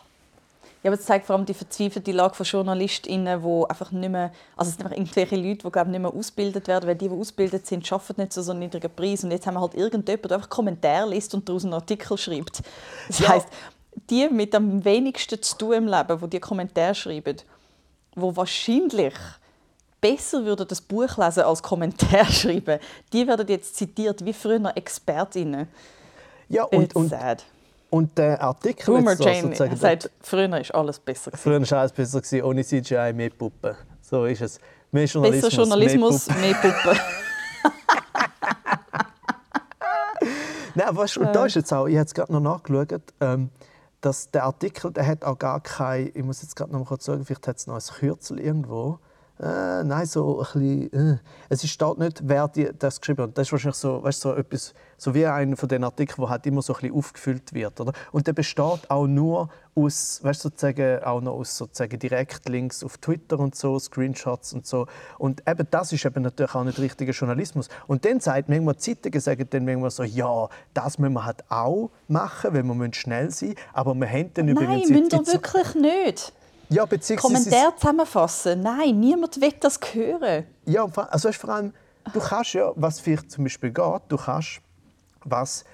Ja, aber es zeigt vor allem die verzweifelte Lage von JournalistInnen, die einfach nicht mehr, also es sind einfach irgendwelche Leute, die glaube nicht mehr ausgebildet werden, weil die, die ausgebildet sind, arbeiten nicht zu so einem niedrigen Preis. Und jetzt haben wir halt irgendjemand, der einfach Kommentare liest und daraus einen Artikel schreibt. Das ja. heisst, die mit am wenigsten zu tun im Leben, die die Kommentare schreiben, wo wahrscheinlich besser würde das Buch lesen als Kommentar [laughs] schreiben, die werden jetzt zitiert wie früher Expertinnen. Ja, und, und, und der Artikel Boomer jetzt Jane sozusagen, sagt, früher ist alles besser. Gewesen. Früher war alles besser, gewesen, ohne CGI, mehr Puppen. So ist es. Mehr Journalismus, besser Journalismus mehr Puppen. Mehr Puppen. [laughs] Nein, weißt, und da ist jetzt auch, ich habe es gerade noch nachgeschaut, ähm, dass der Artikel, der hat auch gar kein, ich muss jetzt gerade noch mal kurz sagen, vielleicht hat es noch ein Kürzel irgendwo, äh, nein, so ein bisschen, äh. es steht nicht, wer die, das geschrieben hat. Das ist wahrscheinlich so, weißt, so etwas, so wie einer von den Artikeln, der halt immer so ein bisschen aufgefüllt wird, oder? Und der besteht auch nur aus, weißt, sozusagen, auch noch aus sozusagen Direktlinks auf Twitter und so, Screenshots und so. Und eben das ist eben natürlich auch nicht richtiger Journalismus. Und dann sagt manchmal Zeitungen sagen dann manchmal so, ja, das müssen wir halt auch machen, wenn wir schnell sein müssen. Aber wir haben dann Nein, übrigens... müssen wir wirklich nicht. Ja. Kommentar zusammenfassen. Nein, niemand will das hören. Ja, also vor allem, du kannst ja, was vielleicht zum Beispiel geht, du kannst, was,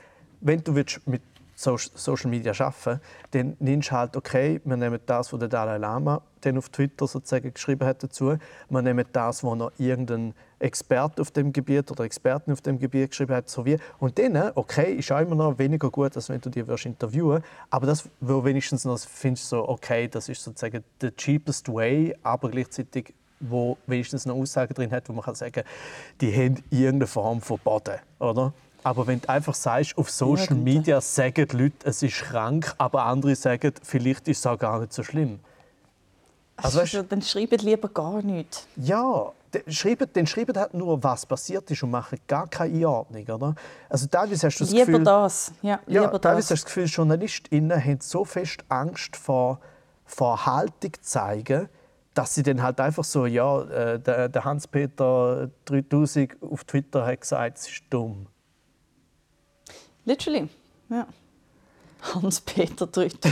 wenn du willst mit Social Media arbeiten dann nimmst du halt, okay, wir nehmen das, was der Dalai Lama dann auf Twitter sozusagen geschrieben hat dazu, wir nehmen das, was noch irgendein Experte auf dem Gebiet oder Experten auf dem Gebiet geschrieben hat, so wie. Und dann, okay, ist auch immer noch weniger gut, als wenn du die interviewen würdest, aber das, wo wenigstens noch findest, so, okay, das ist sozusagen der cheapest way, aber gleichzeitig wo wenigstens eine Aussage drin hat, wo man kann sagen, die haben irgendeine Form von Boden, oder? Aber wenn du einfach sagst, auf Social Media sagen die Leute, es ist krank, aber andere sagen, vielleicht ist es auch gar nicht so schlimm. Also, also dann schreibt lieber gar nichts. Ja, dann schreiben, dann schreiben halt nur, was passiert ist und machen gar keine Einordnung. Oder? Also teilweise hast du das lieber Gefühl, das. Ja, lieber ja, teilweise das. hast du das Gefühl, JournalistInnen haben so fest Angst vor, vor Haltung zeigen, dass sie dann halt einfach so, ja, äh, der, der Hans-Peter 3000 auf Twitter hat gesagt, es ist dumm. Literally, ja. [laughs] Hans-Peter Trütter.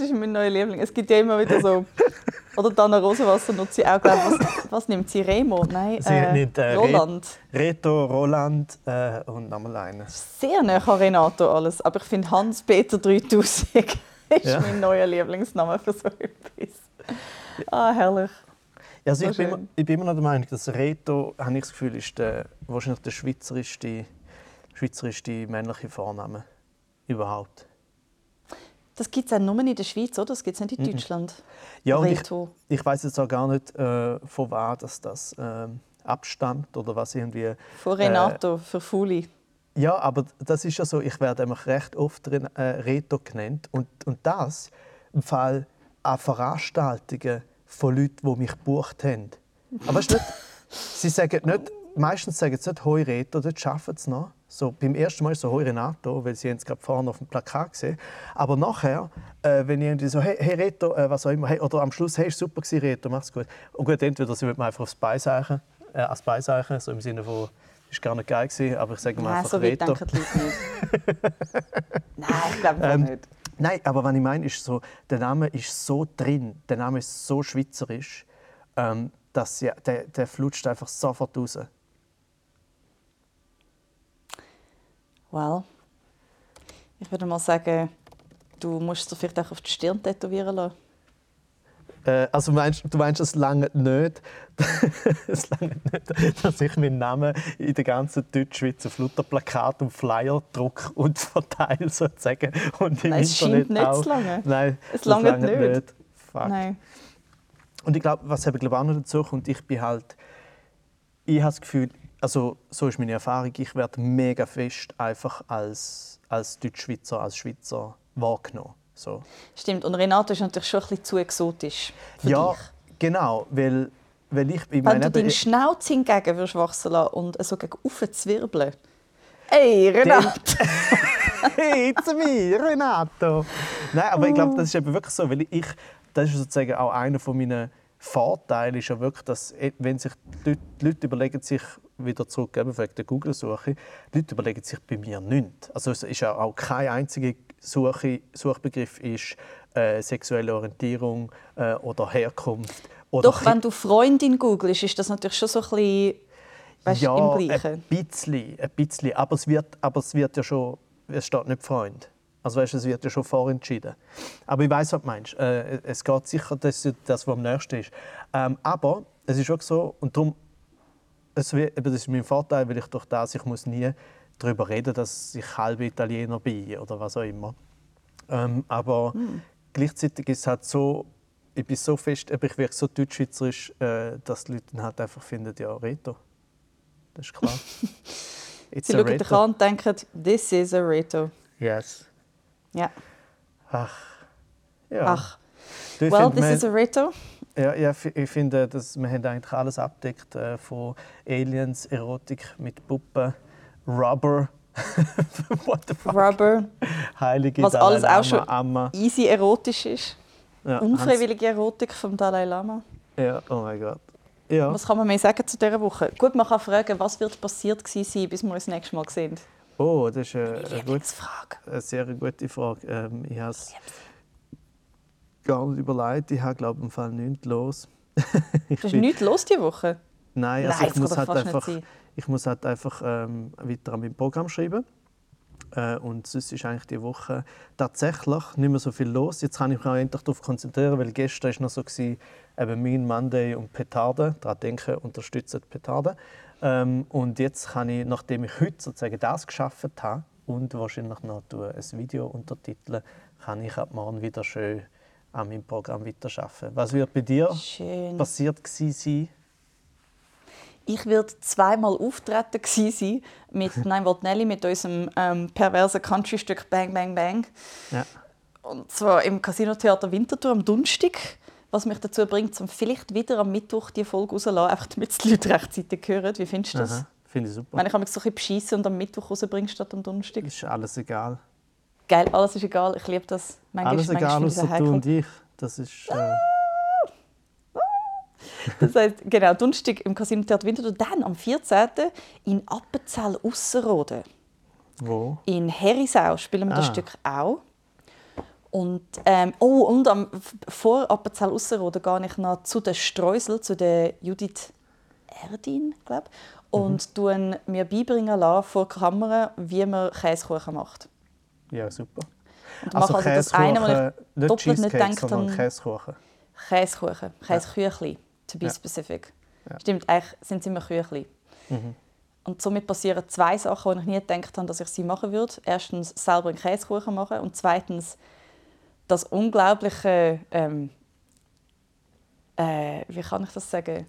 Das ist mein neuer Liebling. Es gibt ja immer wieder so. [laughs] Oder Dana Rosenwasser nutzt sie auch, glaube was, was nimmt sie? Remo? Nein, sie äh, nimmt, äh, Roland. Reto, Roland äh, und nochmal einen. Sehr nah an Renato alles. Aber ich finde Hans-Peter 3000 [laughs] ist ja. mein neuer Lieblingsname für so etwas. Ah, herrlich. Also ich, bin immer, ich bin immer noch der Meinung, dass Reto, habe ich das Gefühl, ist der, wahrscheinlich der schweizerischste, schweizerischste männliche Vorname überhaupt. Das gibt es auch nur in der Schweiz, oder? Das gibt es nicht in Deutschland. Ja, Reto. ich, ich weiß jetzt auch gar nicht, äh, von wem das, das äh, abstammt oder was irgendwie. Von Renato, äh, für Fuli. Ja, aber das ist ja so, ich werde einfach recht oft äh, Reto genannt. Und, und das im Fall an Veranstaltungen von Leuten, die mich gebucht haben. Aber weißt nicht, sie sagen nicht, meistens sagen sie nicht «Hoi Reto», dort arbeiten sie noch. So, beim ersten Mal ist so «Hoi Renato», weil sie es gerade vorne auf dem Plakat gesehen Aber nachher, äh, wenn irgendwie so «Hey, hey Reto», äh, was auch immer, hey, oder am Schluss «Hey, super gewesen, Reto, mach's gut». Und gut, entweder sie mir einfach aufs Beiseichen, äh, als Beiseichen, so im Sinne von ist gar nicht geil gewesen, aber ich sage mal einfach so Reto. denken die Leute nicht. [laughs] Nein, ich glaube ähm, nicht. Nein, aber was ich meine, ist so, der Name ist so drin, der Name ist so schweizerisch, ähm, dass ja, der, der flutscht einfach sofort raus. Well, ich würde mal sagen, du musst es vielleicht auch auf die Stirn tätowieren lassen. Äh, also meinst, du meinst, es lange nicht, [laughs] es lange nicht, dass ich meinen Namen in der ganzen Deutschschweiz auf lauter Plakat und Flyer druck und [laughs] verteile sozusagen und im Nein, es Internet nicht auch. lange. Nein, es lange nicht. nicht. Fuck. Nein. Und ich glaube, was eben glaube auch noch dazu kommt, ich bin halt, ich habe das Gefühl, also so ist meine Erfahrung, ich werde mega fest einfach als, als Deutschschweizer, als Schweizer wahrgenommen. So. Stimmt, und Renato ist natürlich schon ein bisschen zu exotisch für ja, dich. genau, weil, weil ich... ich Wenn meine, du deinen Schnauz hingegen würdest wachsen lassen und so gegen zwirbeln. Hey, Renato! [laughs] hey, it's me, Renato! Nein, aber ich glaube, das ist eben wirklich so, weil ich... Das ist sozusagen auch einer von meinen Vorteile ist ja wirklich, dass wenn sich die Leute, die Leute überlegen sich wieder zurück eben wegen der Google-Suche, die Leute überlegen sich bei mir nichts. Also es ist ja auch kein einziger Suche, Suchbegriff ist äh, sexuelle Orientierung äh, oder Herkunft. Oder Doch, wenn du Freundin googelst, ist das natürlich schon so ein bisschen weißt, ja, im Gleichen. ein bisschen, ein bisschen. Aber es wird, aber es wird ja schon, es steht nicht Freund. Also weißt, es wird ja schon vorentschieden. Aber ich weiß, was du meinst. Äh, es geht sicher, dass das, was am nächsten ist. Ähm, aber es ist auch so, und darum, es, das ist mein Vorteil, weil ich durch das, ich muss nie darüber reden, dass ich halb Italiener bin oder was auch immer. Ähm, aber mhm. gleichzeitig ist es halt so, ich bin so fest, ich wirke so deutschschweizerisch, äh, dass die Leute dann halt einfach finden, ja, Reto. Das ist klar. [laughs] Sie schauen dich an und denken, this is a Reto. Yes. Ja. Ach. Ja. Ach, well, this wir- is a Reto. Ja, ja, ich finde, dass wir haben eigentlich alles abdeckt äh, von Aliens, Erotik mit Puppen, Rubber, [laughs] what the fuck, Rubber, Heilige Was Dalai alles auch Lama, schon- Amma. easy erotisch ist. Ja, Unfreiwillige Erotik vom Dalai Lama. Ja, oh mein Gott. Ja, Was kann man mehr sagen zu dieser Woche? Gut, man kann fragen, was wird passiert gewesen sein, bis wir uns das nächste Mal sehen. oh, das ist eine, eine, gut, Lieblingsfrage. eine sehr gute Frage. Ähm, ich habe es gar nicht überlegt. Ich habe, glaube ich, im Fall nichts los. [laughs] ich Du hast nichts los diese Woche? Nein, also Nein, ich, muss halt einfach, ich muss halt einfach ähm, weiter an meinem Programm schreiben. Äh, und sonst ist eigentlich die Woche tatsächlich nicht mehr so viel los. Jetzt kann ich mich auch endlich darauf konzentrieren, weil gestern war noch so, gewesen, eben Mean Monday und Petarde. Daran denken, unterstützen die Petarde. Ähm, und jetzt kann ich, nachdem ich heute sozusagen das geschafft habe und wahrscheinlich noch ein Video untertiteln, kann ich ab morgen wieder schön an meinem Programm weiterarbeiten. Was wird bei dir Schön. passiert sein? Ich werde zweimal auftreten sein mit [laughs] Nein Volt Nelly, mit unserem ähm, perversen Country-Stück Bang Bang Bang. Ja. Und zwar im Casino Theater Winterthur am Donnerstag. Was mich dazu bringt, um vielleicht wieder am Mittwoch die Folge rauszulassen, einfach damit die Leute rechtzeitig hören. Wie findest du das? Finde ich super. Wenn ich mich so ein bisschen beschissen und am Mittwoch rausbringe statt am Donnerstag. Ist alles egal. Geil, alles ist egal. Ich liebe das. Manchmal, Alles egal, außer du und ich. Das ist. Äh, Das heisst, genau, Donnerstag im Casino Theater Winterthur. Dann am 14. in Appenzell Ausserrhoden. wo? In Herisau spielen wir das Ah. Stück auch. Und, ähm, oh, und am, vor Appenzell Ausserrhoden gehe ich noch zu den Streusel, zu der Judith Erdin, glaube und mhm. mir beibringen lassen vor der Kamera, wie man Käsekuchen macht. Ja, super. Und mache also das eine, was ich doppelt nicht sondern dann- Käsekuchen. Käsekuchen, Käseküchli, to be Ja. specific. Ja. Stimmt, eigentlich sind es immer Küchli. Mhm. Und somit passieren zwei Sachen, die ich nie gedacht habe, dass ich sie machen würde. Erstens selber einen Käsekuchen machen und zweitens das unglaubliche, ähm, äh, wie kann ich das sagen,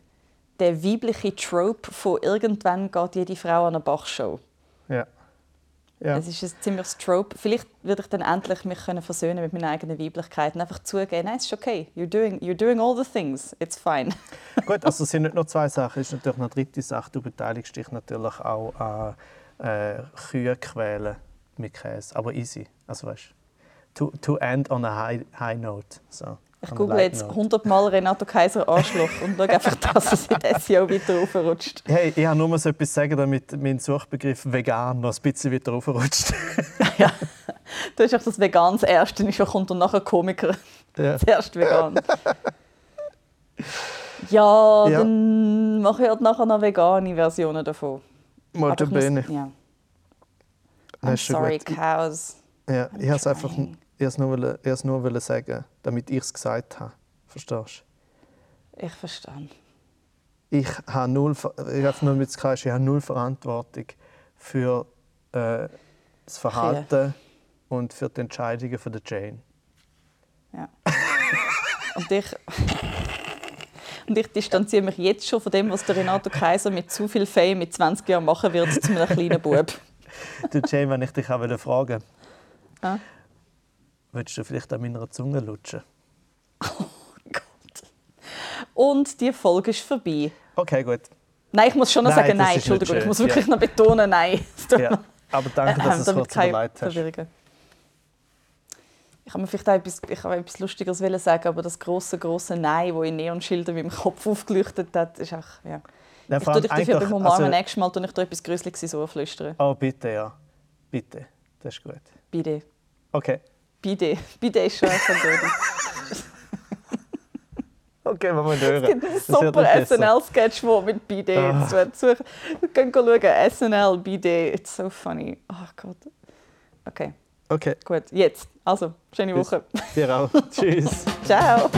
der weibliche Trope von irgendwann geht jede Frau an eine Bachshow. Ja. Ja. Es ist ein ziemliches Trope. Vielleicht würde ich dann endlich mich können versöhnen mit meiner eigenen Weiblichkeit und einfach zugeben, nein, es ist okay. You're doing, you're doing all the things. It's fine. [laughs] Gut, also es sind nicht nur zwei [laughs] Sachen, es ist natürlich eine dritte Sache. Du beteiligst dich natürlich auch an äh, Kühe quälen mit Käse, aber easy. Also weißt to, to end on a high, high note. So, Ich google jetzt note. 100 Mal Renato Kaiser Arschloch und schaue einfach, [laughs] dass es in SEO weiter raufrutscht. Hey, ich habe nur so etwas sagen, damit mein Suchbegriff vegan noch ein bisschen weiter raufrutscht. [laughs] Du hast auch das Vegan das Erste, schon kommt und nachher Komiker. ja. [laughs] Zuerst vegan. Ja, Ja. dann mache ich halt nachher noch vegane Versionen davon. Muss- bene. Ja. I'm sorry, gut. cows. Ja, ich wollte es einfach. Ich has nur, ich nur sagen, damit ich es gesagt habe. Verstehst Ich verstehe. du? Ich habe null, ich habe nur mit ich habe null Verantwortung für äh, das Verhalten und für die Entscheidungen von der Jane. Ja. [laughs] Und ich, und ich distanziere mich jetzt schon von dem, was der Renato Kaiser mit zu viel Fame mit 20 Jahren machen wird, zu einem kleinen Bub. [laughs] Du Jane, wenn ich dich auch fragen Ah. Würdest du vielleicht an meiner Zunge lutschen? [laughs] Gott. Und die Folge ist vorbei. Okay, gut. Nein, ich muss schon noch Nein, sagen, nein, Entschuldigung, ich muss wirklich Ja. noch betonen, nein. [laughs] Ja. Aber danke, dass du es kurz überlegt hast. Ich habe mir vielleicht auch etwas, ich habe etwas Lustiges wollen sagen, aber das große große Nein, das in Neonschildern in meinem Kopf aufgeleuchtet hat, ist einfach, ja. Ja, Ich tue dich dafür beim Umarmen, also- nächstes Mal tue ich dir etwas Gruseliges so flüstern. Oh, bitte, ja. Bitte. Das ist gut. Bitte. Okay. Bitte ist schon gut. Okay, wir hören. Es gibt einen super. SNL-Sketch, wo mit Ah. jetzt wird suchen. Wir können schauen, SNL, Bidet, it's so funny. Oh Gott. Okay, Okay, gut, jetzt. Also, schöne Bis- Woche. dir auch. Tschüss. Ciao.